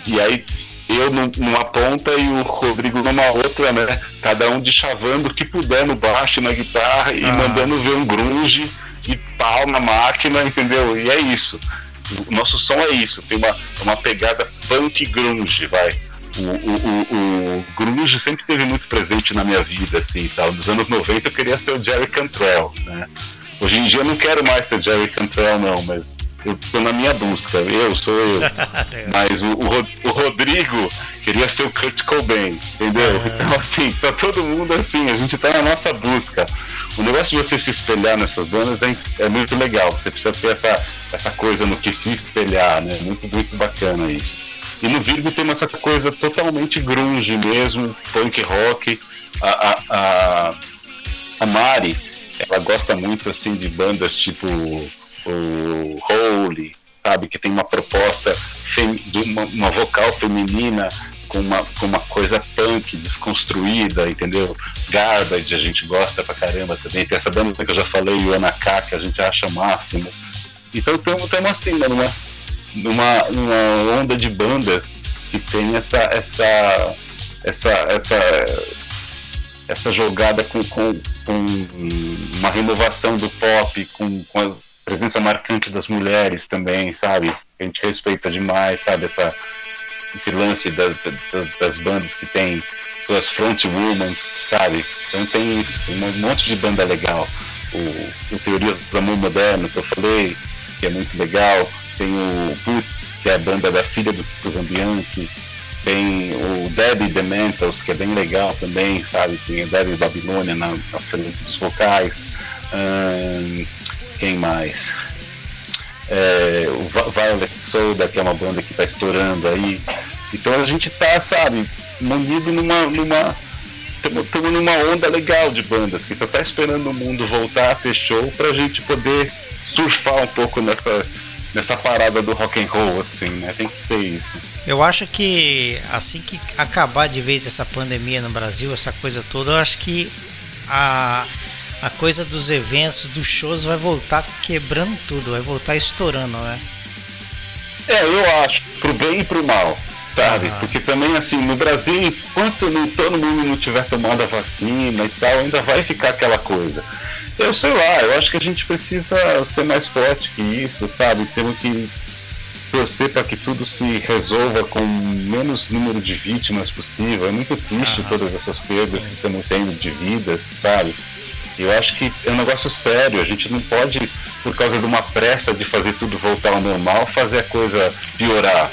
F: E aí eu numa ponta e o Rodrigo numa outra, né? Cada um de chavando o que puder no baixo, na guitarra e ah. mandando ver um grunge e pau na máquina, entendeu? E é isso. O nosso som é isso, tem uma, uma pegada punk grunge, vai. O, o, o, o, grunge sempre teve muito presente na minha vida, assim, tal. Nos anos 90 eu queria ser o Jerry Cantrell, né? Hoje em dia eu não quero mais ser Jerry Cantrell, não, mas eu tô na minha busca, eu sou eu. Mas o, o, o, Rodrigo queria ser o Kurt Cobain, entendeu? Então, assim, tá todo mundo assim, a gente tá na nossa busca. O negócio de você se espelhar nessas bandas é, é muito legal. Você precisa ter essa, essa coisa no que se espelhar, né? Muito, muito bacana isso. E no Virgo tem essa coisa totalmente grunge mesmo, punk rock. A, a, a, a Mari, ela gosta muito assim de bandas tipo o Holy, sabe, que tem uma proposta de uma, uma vocal feminina com uma, com uma coisa punk desconstruída, entendeu? Garbage, a gente gosta pra caramba também. Tem essa banda que eu já falei, o Anaká, que a gente acha máximo. Então estamos assim, né, numa, numa, numa onda de bandas que tem essa essa essa essa, essa jogada com, com, com uma renovação do pop, com, com a presença marcante das mulheres também, sabe? A gente respeita demais, sabe? Essa, esse lance da, da, das bandas que tem suas frontwomen, sabe? Então tem isso, tem um monte de banda legal. O, o Teoria do Amor Moderno, que eu falei, que é muito legal. Tem o Boots, que é a banda da filha do, Zambianchi. Tem o Debbie The Mentals, que é bem legal também, sabe? Tem o Debbie Babilônia na, na frente dos vocais. Hum, quem mais? É, o Violet Soda, que é uma banda que está estourando aí. Então a gente tá, sabe, manido numa. numa estamos numa onda legal de bandas que só tá esperando o mundo voltar a ter show pra gente poder surfar um pouco nessa, nessa parada do rock and roll, assim, né? Tem que ser isso.
C: Eu acho que assim que acabar de vez essa pandemia no Brasil, essa coisa toda, eu acho que a, a coisa dos eventos, dos shows vai voltar quebrando tudo, vai voltar estourando, né?
F: É, eu acho, pro bem e pro mal sabe? Ah. Porque também, assim, no Brasil, enquanto não, todo mundo não tiver tomado a vacina e tal, ainda vai ficar aquela coisa. Eu sei lá, eu acho que a gente precisa ser mais forte que isso, sabe? Temos que torcer para que tudo se resolva com menos número de vítimas possível. É muito triste ah. todas essas perdas que estamos tendo de vidas, sabe? Eu acho que é um negócio sério, a gente não pode, por causa de uma pressa de fazer tudo voltar ao normal, fazer a coisa piorar,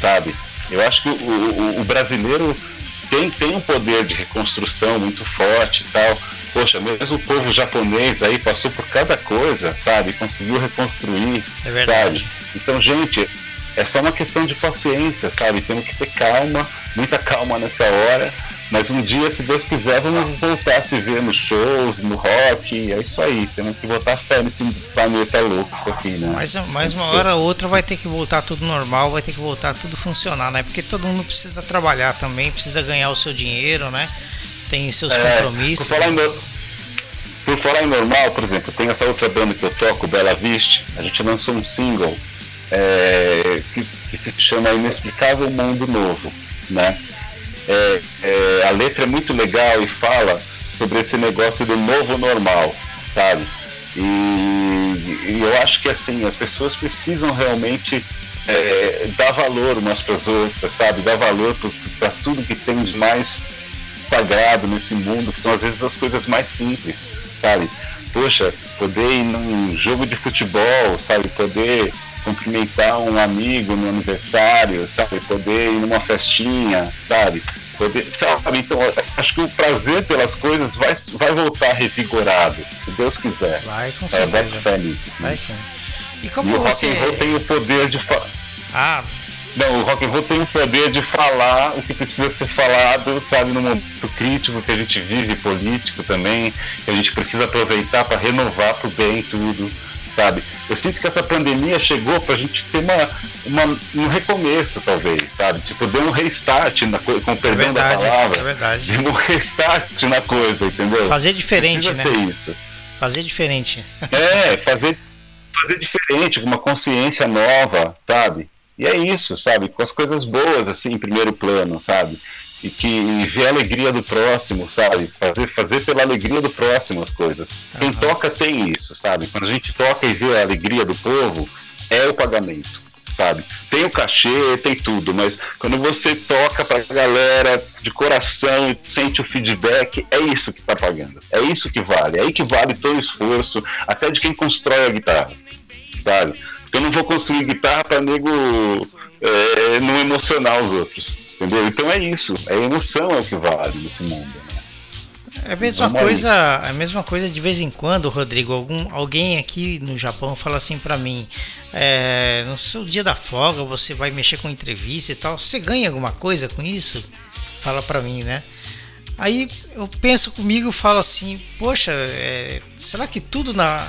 F: sabe? Eu acho que o, o, o brasileiro tem, tem um poder de reconstrução muito forte e tal. Poxa, mesmo o povo japonês aí passou por cada coisa, sabe? Conseguiu reconstruir,
C: é verdade.
F: sabe? Então, gente, é só uma questão de paciência, sabe? Temos que ter calma, muita calma nessa hora mas um dia, se Deus quiser, vamos voltar a se ver nos shows, no rock. É isso aí. Temos que botar fé nesse planeta louco aqui, né?
C: Mas, mas uma hora ou outra vai ter que voltar tudo normal, vai ter que voltar tudo funcionar, né? Porque todo mundo precisa trabalhar também, precisa ganhar o seu dinheiro, né? Tem seus é, compromissos.
F: Por falar, em, por falar em normal, por exemplo, tem essa outra banda que eu toco, Bela Vista. A gente lançou um single é, que, que se chama Inexplicável Mundo Novo, né? É, é, a letra é muito legal e fala sobre esse negócio do novo normal, sabe? E, e, eu acho que assim, as pessoas precisam realmente é, dar valor umas para as outras, sabe? Dar valor para tudo que tem de mais sagrado nesse mundo, que são às vezes as coisas mais simples, sabe? Poxa, poder ir num jogo de futebol, sabe? Poder cumprimentar um amigo no aniversário, sabe? Poder ir numa festinha, sabe? Poder, sabe? Então, acho que o prazer pelas coisas vai, vai voltar revigorado, se Deus quiser.
C: Vai, com
F: É,
C: certeza.
F: vai fé nisso.
C: Vai sim. E
F: E
C: como
F: o rock
C: você.
F: and roll tem o poder de fa...
C: Ah,
F: Não, o rock and roll tem o poder de falar o que precisa ser falado, sabe, no momento crítico que a gente vive, político também, que a gente precisa aproveitar para renovar pro bem tudo, sabe? Eu sinto que essa pandemia chegou pra gente ter uma, uma, um recomeço, talvez, sabe? Tipo, deu um restart, na, co- com o
C: é
F: perdão da
C: verdade,
F: palavra.
C: é verdade.
F: Deu um restart na coisa, entendeu?
C: Fazer diferente,
F: Precisa
C: né?
F: ser isso.
C: Fazer diferente.
F: É, fazer, fazer diferente, com uma consciência nova, sabe? E é isso, sabe? Com as coisas boas, assim, em primeiro plano, sabe? E que e ver a alegria do próximo, sabe? Fazer, fazer pela alegria do próximo as coisas. Quem toca tem isso, sabe? Quando a gente toca e vê a alegria do povo, é o pagamento, sabe? Tem o cachê, tem tudo, mas quando você toca pra galera de coração e sente o feedback, é isso que tá pagando. É isso que vale. É aí que vale todo o esforço, até de quem constrói a guitarra, sabe? Eu não vou construir guitarra pra nego é, não emocionar os outros, entendeu? Então é isso. A emoção é o que vale nesse mundo. né?
C: É a mesma
F: Vamos aí.
C: coisa, a mesma coisa de vez em quando, Rodrigo. Algum, alguém aqui no Japão fala assim pra mim: é, no seu dia da folga você vai mexer com entrevista e tal. Você ganha alguma coisa com isso? Fala pra mim, né? Aí eu penso comigo e falo assim: poxa, é, será que tudo na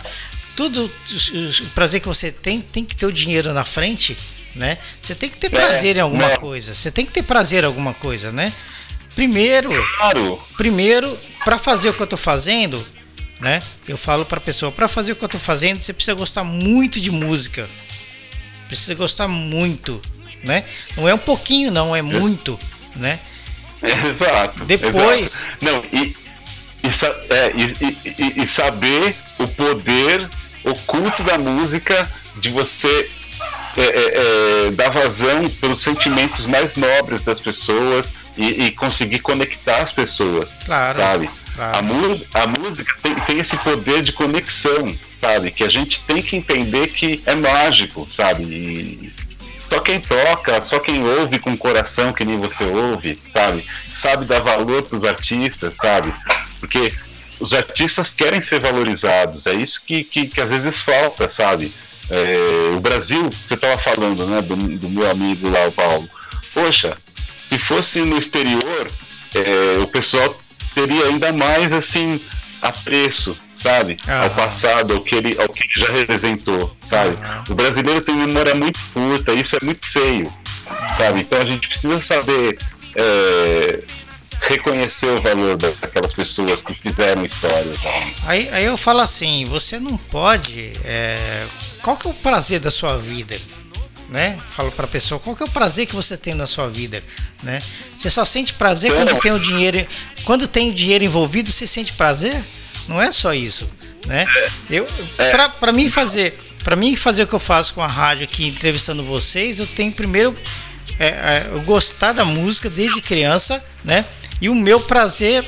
C: tudo o prazer que você tem tem que ter o dinheiro na frente, né? Você tem que ter prazer em alguma
F: né?
C: coisa. Você tem que ter prazer em alguma coisa, né? Primeiro,
F: Claro,
C: primeiro, para fazer o que eu tô fazendo, né? Eu falo para pessoa, para fazer o que eu tô fazendo, você precisa gostar muito de música. Precisa gostar muito, né? Não é um pouquinho, não, é muito, né?
F: exato.
C: Depois-
F: exato. Não, e, e, é, e- e- e saber o poder oculto da música de você é, é, é, dar vazão pelos sentimentos mais nobres das pessoas e, e conseguir conectar as pessoas.
C: Claro,
F: Sabe?
C: claro.
F: A, mus- a música tem, tem esse poder de conexão, sabe? Que a gente tem que entender que é mágico, sabe? E só quem toca, só quem ouve com coração que nem você ouve, sabe? Sabe dar valor para os artistas, sabe? Porque os artistas querem ser valorizados, é isso que, que, que às vezes falta, sabe? É, o Brasil, você estava falando, né, do, do meu amigo lá, o Paulo. Poxa, se fosse no exterior, é, o pessoal teria ainda mais assim apreço, sabe?
C: Aham.
F: Ao passado, ao que ele, ao que ele já representou, sabe?
C: Aham.
F: O brasileiro tem uma memória muito curta, isso é muito feio, sabe? Então a gente precisa saber é, reconhecer o valor da- daquelas pessoas que fizeram história.
C: Aí, aí eu falo assim, você não pode. é, qual que é o prazer da sua vida? Né? Falo pra pessoa, qual que é o prazer que você tem na sua vida? Né? Você só sente prazer quando tem o dinheiro. Quando tem o dinheiro envolvido, você sente prazer? Não é só isso. Né? Eu, pra, pra mim fazer. Para mim fazer o que eu faço com a rádio aqui entrevistando vocês, eu tenho primeiro é, é, eu gostar da música desde criança, né? E o meu prazer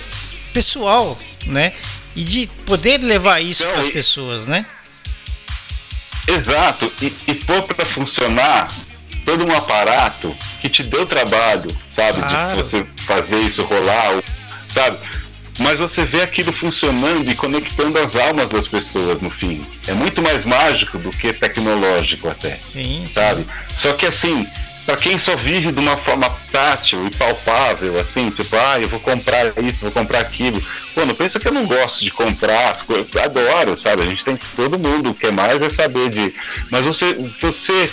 C: pessoal, né? E de poder levar isso
F: Então,
C: para as pessoas, né?
F: Exato, e, e pôr para funcionar todo um aparato que te deu trabalho, sabe?
C: Claro.
F: De você fazer isso rolar, sabe? Mas você vê aquilo funcionando e conectando as almas das pessoas no fim. É muito mais mágico do que tecnológico até.
C: Sim, sim.
F: sabe? Só que assim, para quem só vive de uma forma tátil e palpável, assim, tipo, ah, eu vou comprar isso, vou comprar aquilo. Pô, não pensa que eu não gosto de comprar as coisas, adoro, sabe? A gente tem todo mundo quer mais é saber de. Mas você, você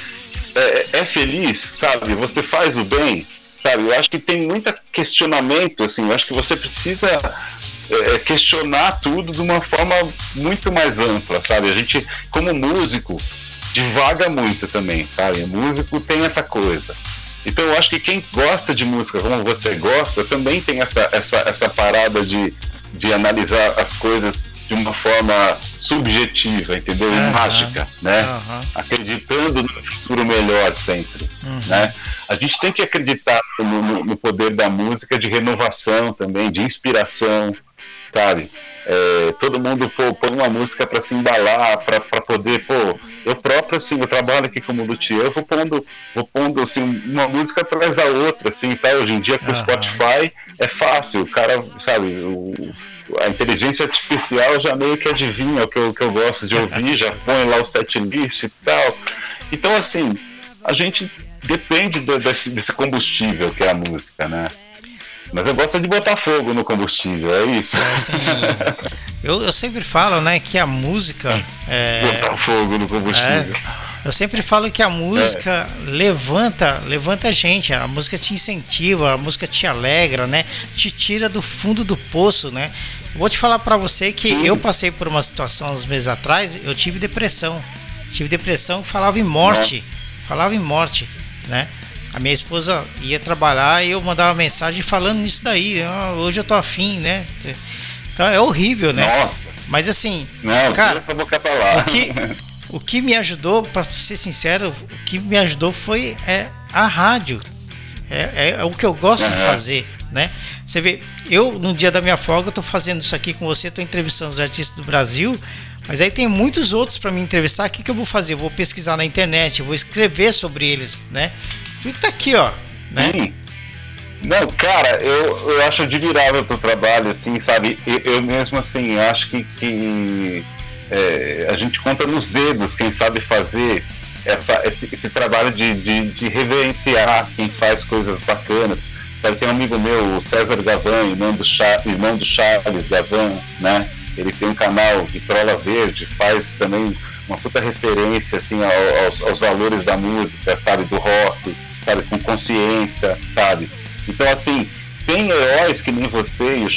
F: é, é feliz, sabe? Você faz o bem, sabe? Eu acho que tem muito questionamento, assim, eu acho que você precisa é, questionar tudo de uma forma muito mais ampla, sabe? A gente, como músico, divaga muito também, sabe? Músico tem essa coisa. Então eu acho que quem gosta de música como você gosta também tem essa, essa, essa parada de, de analisar as coisas de uma forma subjetiva, entendeu?
C: Uhum.
F: Mágica, né?
C: Uhum.
F: Acreditando no futuro melhor sempre,
C: Uhum.
F: né? A gente tem que acreditar no, no, poder da música de renovação também, de inspiração, sabe? É, todo mundo pô, põe uma música para se embalar, para poder, pô, eu próprio, assim, eu trabalho aqui como luthier, eu vou pondo, vou pondo assim, uma música atrás da outra, assim, tá? Hoje em dia com o
C: Aham.
F: Spotify é fácil, o cara, sabe, o, a inteligência artificial já meio que adivinha o que eu, que eu gosto de ouvir, já põe lá o setlist e tal. Então, assim, a gente depende do- desse, desse combustível que é a música, né? Mas eu gosto de botar fogo no combustível, é isso.
C: Assim, eu, eu sempre falo, né, que a música é,
F: Botar fogo no combustível.
C: Eu sempre falo que a música levanta, levanta a gente, a música te incentiva, a música te alegra, né? Te tira do fundo do poço, né? Vou te falar pra você que eu passei por uma situação uns meses atrás, eu tive depressão. Tive depressão, falava em morte, falava em morte, né? A minha esposa ia trabalhar e eu mandava mensagem falando nisso daí. "Ah, hoje eu tô afim, né? Então é horrível, né?
F: Nossa,
C: Mas assim,
F: não,
C: cara,
F: lá.
C: o que, o que me ajudou, para ser sincero, o que me ajudou foi é, a rádio. É, é- é o que eu gosto de
F: Aham.
C: fazer, né? Você vê, eu no dia da minha folga eu tô fazendo isso aqui com você, tô entrevistando os artistas do Brasil, mas aí tem muitos outros para me entrevistar. O que, que eu vou fazer? Eu vou pesquisar na internet, eu vou escrever sobre eles, né? E tá aqui, ó, né?
F: Sim. Não, cara, eu, eu acho admirável o teu trabalho, assim, sabe? Eu, eu mesmo, assim, acho que, que é, a gente conta nos dedos quem sabe fazer essa, esse, esse trabalho de, de, de reverenciar quem faz coisas bacanas. Sabe, tem um amigo meu, o César Gavan, irmão do, irmão do Charles Gavan, né? Ele tem um canal Vitrola Verde, faz também uma puta referência, assim, ao- aos, aos valores da música, sabe? Do rock, sabe? Com consciência, sabe? Então, assim, tem heróis que nem você e o,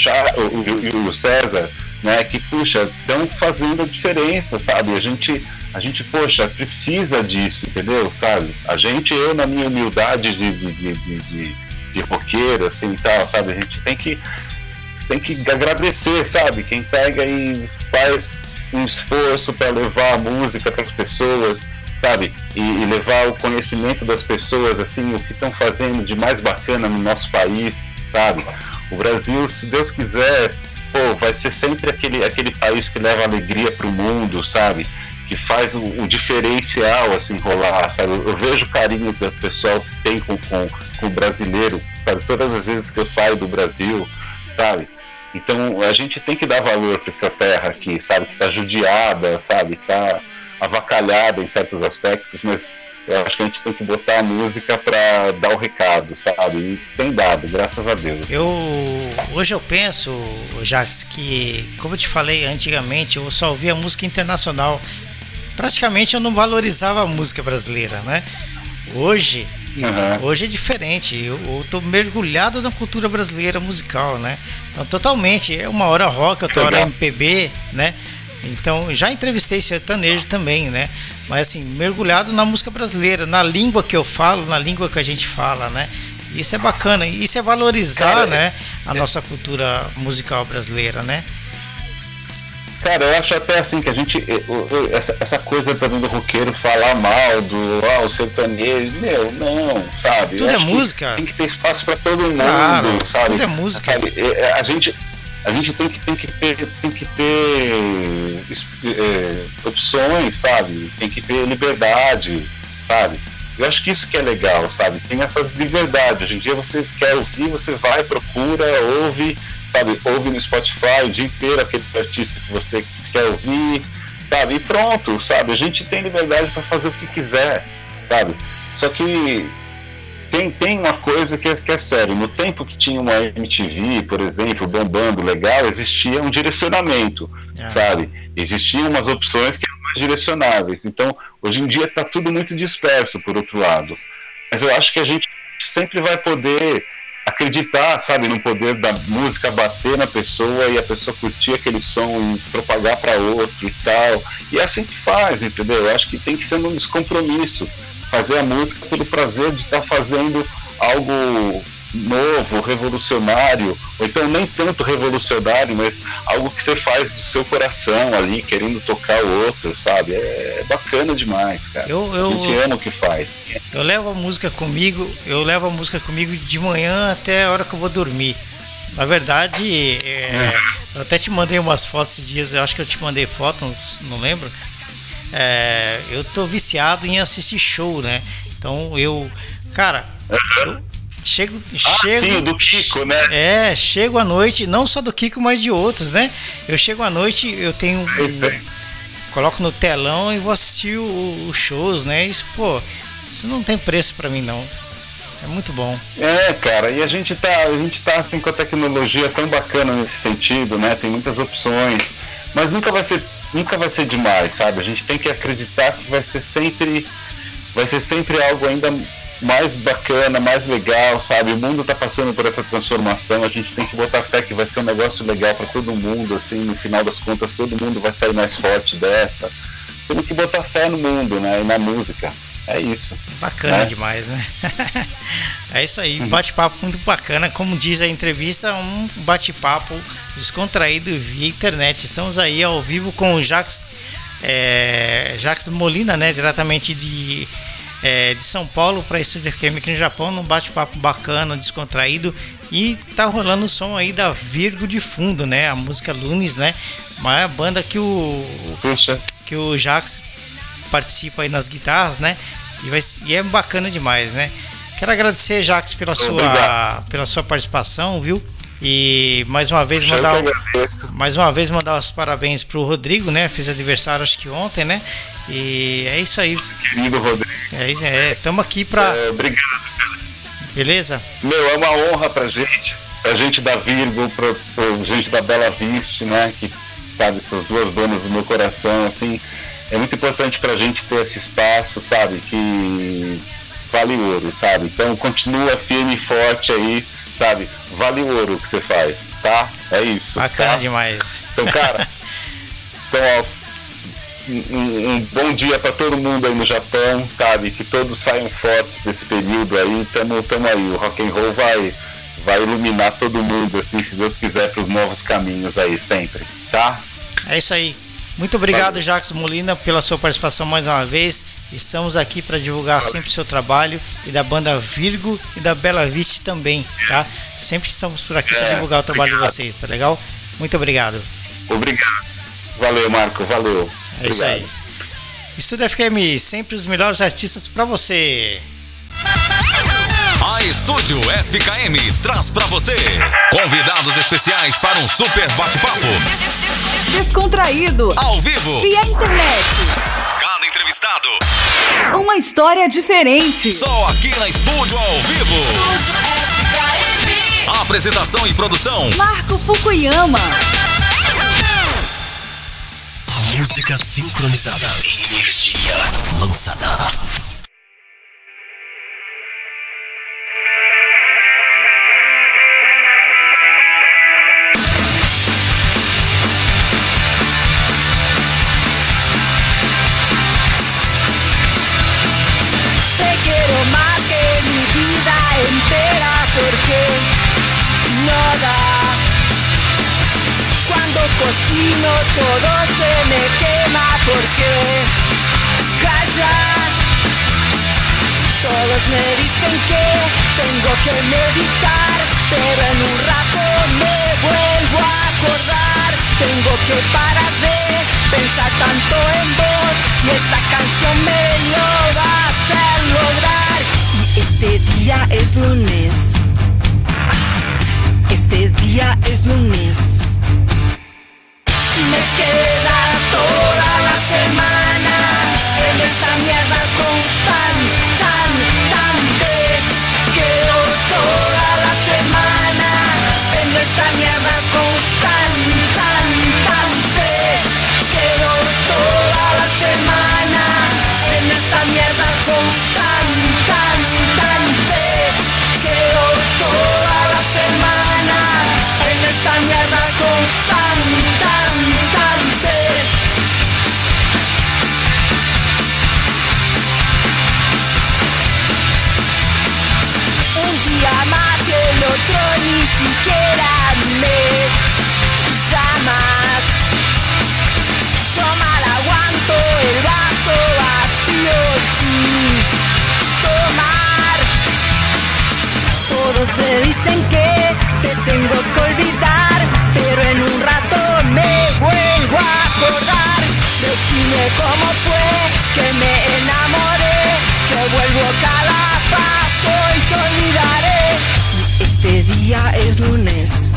F: o, o, o César, né? Que, puxa, estão fazendo a diferença, sabe? A gente, a gente, poxa, precisa disso, entendeu? Sabe? A gente, eu, na minha humildade de, de, de, de, de, roqueiro, assim, tal, sabe? A gente tem que tem que agradecer, sabe? Quem pega e faz um esforço para levar a música para as pessoas, sabe? E, e levar o conhecimento das pessoas, assim, o que estão fazendo de mais bacana no nosso país, sabe? O Brasil, se Deus quiser, pô, vai ser sempre aquele, aquele país que leva alegria para o mundo, sabe? Que faz o, o diferencial, assim, rolar, sabe? Eu vejo o carinho que o pessoal tem com, com, com o brasileiro, sabe? Todas as vezes que eu saio do Brasil, sabe? Então a gente tem que dar valor para essa terra aqui, sabe? Que tá judiada, sabe? Tá avacalhada em certos aspectos, mas eu acho que a gente tem que botar a música para dar o recado, sabe? E tem dado, graças a Deus.
C: Eu hoje eu penso, Jax, que como eu te falei antigamente, eu só ouvia música internacional. Praticamente eu não valorizava a música brasileira, né? Hoje,
F: Uhum.
C: hoje é diferente. Eu, eu tô mergulhado na cultura brasileira musical, né? Então, totalmente. É uma hora rock, outra hora. MPB, né? Então, já entrevistei sertanejo também, né? Mas assim, mergulhado na música brasileira, na língua que eu falo, na língua que a gente fala, né? Isso é bacana, isso é valorizar,
F: Cara,
C: né, a nossa cultura musical brasileira, né?
F: Cara, eu acho até assim que a gente. eh, Essa, essa coisa também do roqueiro falar mal do ah, o sertanejo, meu, não, sabe?
C: Tudo
F: Eu
C: é música.
F: Tem que ter espaço pra todo mundo,
C: Claro,
F: sabe?
C: tudo é música.
F: Sabe, eh, eh, A gente. A gente tem que, tem que ter, tem que ter eh, opções, sabe? Tem que ter liberdade, sabe? Eu acho que isso que é legal, sabe? Tem essas liberdades. Hoje em dia você quer ouvir, você vai, procura, ouve, sabe? Ouve no Spotify o dia inteiro aquele artista que você quer ouvir, sabe? E pronto, sabe? A gente tem liberdade para fazer o que quiser, sabe? Só que tem, tem uma coisa que é, que é sério. No tempo que tinha uma MTV, por exemplo, bombando legal, existia um direcionamento,
C: Ah.
F: sabe? Existiam umas opções que eram mais direcionáveis. Então, hoje em dia está tudo muito disperso, por outro lado. Mas eu acho que a gente sempre vai poder acreditar, sabe, no poder da música bater na pessoa e a pessoa curtir aquele som e propagar para outro e tal. E é assim que faz, entendeu? Eu acho que tem que ser um descompromisso. Fazer a música pelo prazer de estar fazendo algo novo, revolucionário, ou então nem tanto revolucionário, mas algo que você faz do seu coração ali, querendo tocar o outro, sabe? É bacana demais, cara.
C: Eu, eu,
F: a gente ama o que faz.
C: Eu levo a música comigo, eu levo a música comigo de manhã até a hora que eu vou dormir. Na verdade, é, eu até te mandei umas fotos esses dias, eu acho que eu te mandei fotos, não lembro. É, eu tô viciado em assistir show, né? Então eu, cara, eu chego,
F: Ah,
C: chego,
F: sim, do Kiko, né?
C: é, chego à noite, não só do Kiko, mas de outros, né? Eu chego à noite, eu tenho.
F: Isso aí.
C: Coloco no telão e vou assistir os shows, né? Isso, pô, isso não tem preço pra mim, não. É muito bom.
F: É, cara, e a gente tá, a gente tá assim com a tecnologia tão bacana nesse sentido, né? Tem muitas opções, mas nunca vai ser, nunca vai ser demais, sabe? A gente tem que acreditar que vai ser sempre, vai ser sempre algo ainda mais bacana, mais legal, sabe? O mundo tá passando por essa transformação, a gente tem que botar fé que vai ser um negócio legal para todo mundo, assim, no final das contas todo mundo vai sair mais forte dessa. Temos que botar fé no mundo, né? E na música. É isso.
C: Bacana
F: né?
C: demais, né? é isso aí, bate-papo muito bacana. Como diz a entrevista, um bate-papo descontraído via internet. Estamos aí ao vivo com o Jax, é, Jax Molina, né? Diretamente de, é, de São Paulo para Estúdio FM aqui no Japão, num bate-papo bacana, descontraído. E tá rolando o som aí da Virgo de fundo, né? A música Lunes, né? Uma banda que o,
F: Puxa.
C: que o Jax participa aí nas guitarras, né? E, vai, e é bacana demais, né? Quero agradecer, Jax, pela sua,
F: Obrigado.
C: pela sua participação, viu? E mais uma vez mandar, mais uma vez mandar os parabéns pro Rodrigo, né? Fez aniversário acho que ontem, né? E é isso aí.
F: Querido Rodrigo.
C: É, isso, é, tamo aqui pra.
F: É, obrigado.
C: Beleza?
F: Meu, é uma honra pra gente, pra gente da Virgo, pra, pra gente da Bela Vista, né? Que sabe, essas duas bandas do meu coração, assim, é muito importante pra gente ter esse espaço, sabe, que vale ouro, sabe? Então continua firme e forte aí, sabe? Vale ouro o que você faz, tá? É isso.
C: Bacana
F: tá?
C: demais.
F: Então, cara, então, ó, um, um- um bom dia para todo mundo aí no Japão, sabe? Que todos saiam fortes desse período aí. Tamo, tamo aí. O rock and roll vai, vai iluminar todo mundo, assim, se Deus quiser, para os novos caminhos aí sempre, tá?
C: É isso aí. Muito obrigado,
F: Valeu.
C: Jax Molina, pela sua participação mais uma vez. Estamos aqui para divulgar sempre o seu trabalho e da banda Virgo e da Bela Vista também, tá? Sempre estamos por aqui para
F: É,
C: divulgar o trabalho
F: obrigado.
C: de vocês, tá legal? Muito obrigado.
F: Obrigado. Valeu, Marco. Valeu.
C: É isso aí. Estúdio FM, sempre os melhores artistas para você.
D: A Estúdio FKM traz pra você convidados especiais para um super bate-papo
E: Descontraído.
D: ao vivo.
E: Via internet.
D: Cada entrevistado
E: Uma história diferente.
D: só aqui na Estúdio ao vivo. Apresentação e produção
E: Marco Fukuyama.
A: Músicas sincronizadas. Energia lançada.
B: Cocino todo se me quema porque calla. Todos me dicen que tengo que meditar, pero en un rato me vuelvo a acordar. Tengo que parar de pensar tanto en vos y esta canción me lo va a hacer lograr. Y este día es lunes. Ah, Este día es lunes. Queda toda la semana cómo fue que me enamoré, que vuelvo cada paso y te olvidaré. Este día es lunes.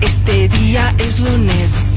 B: Este día es lunes.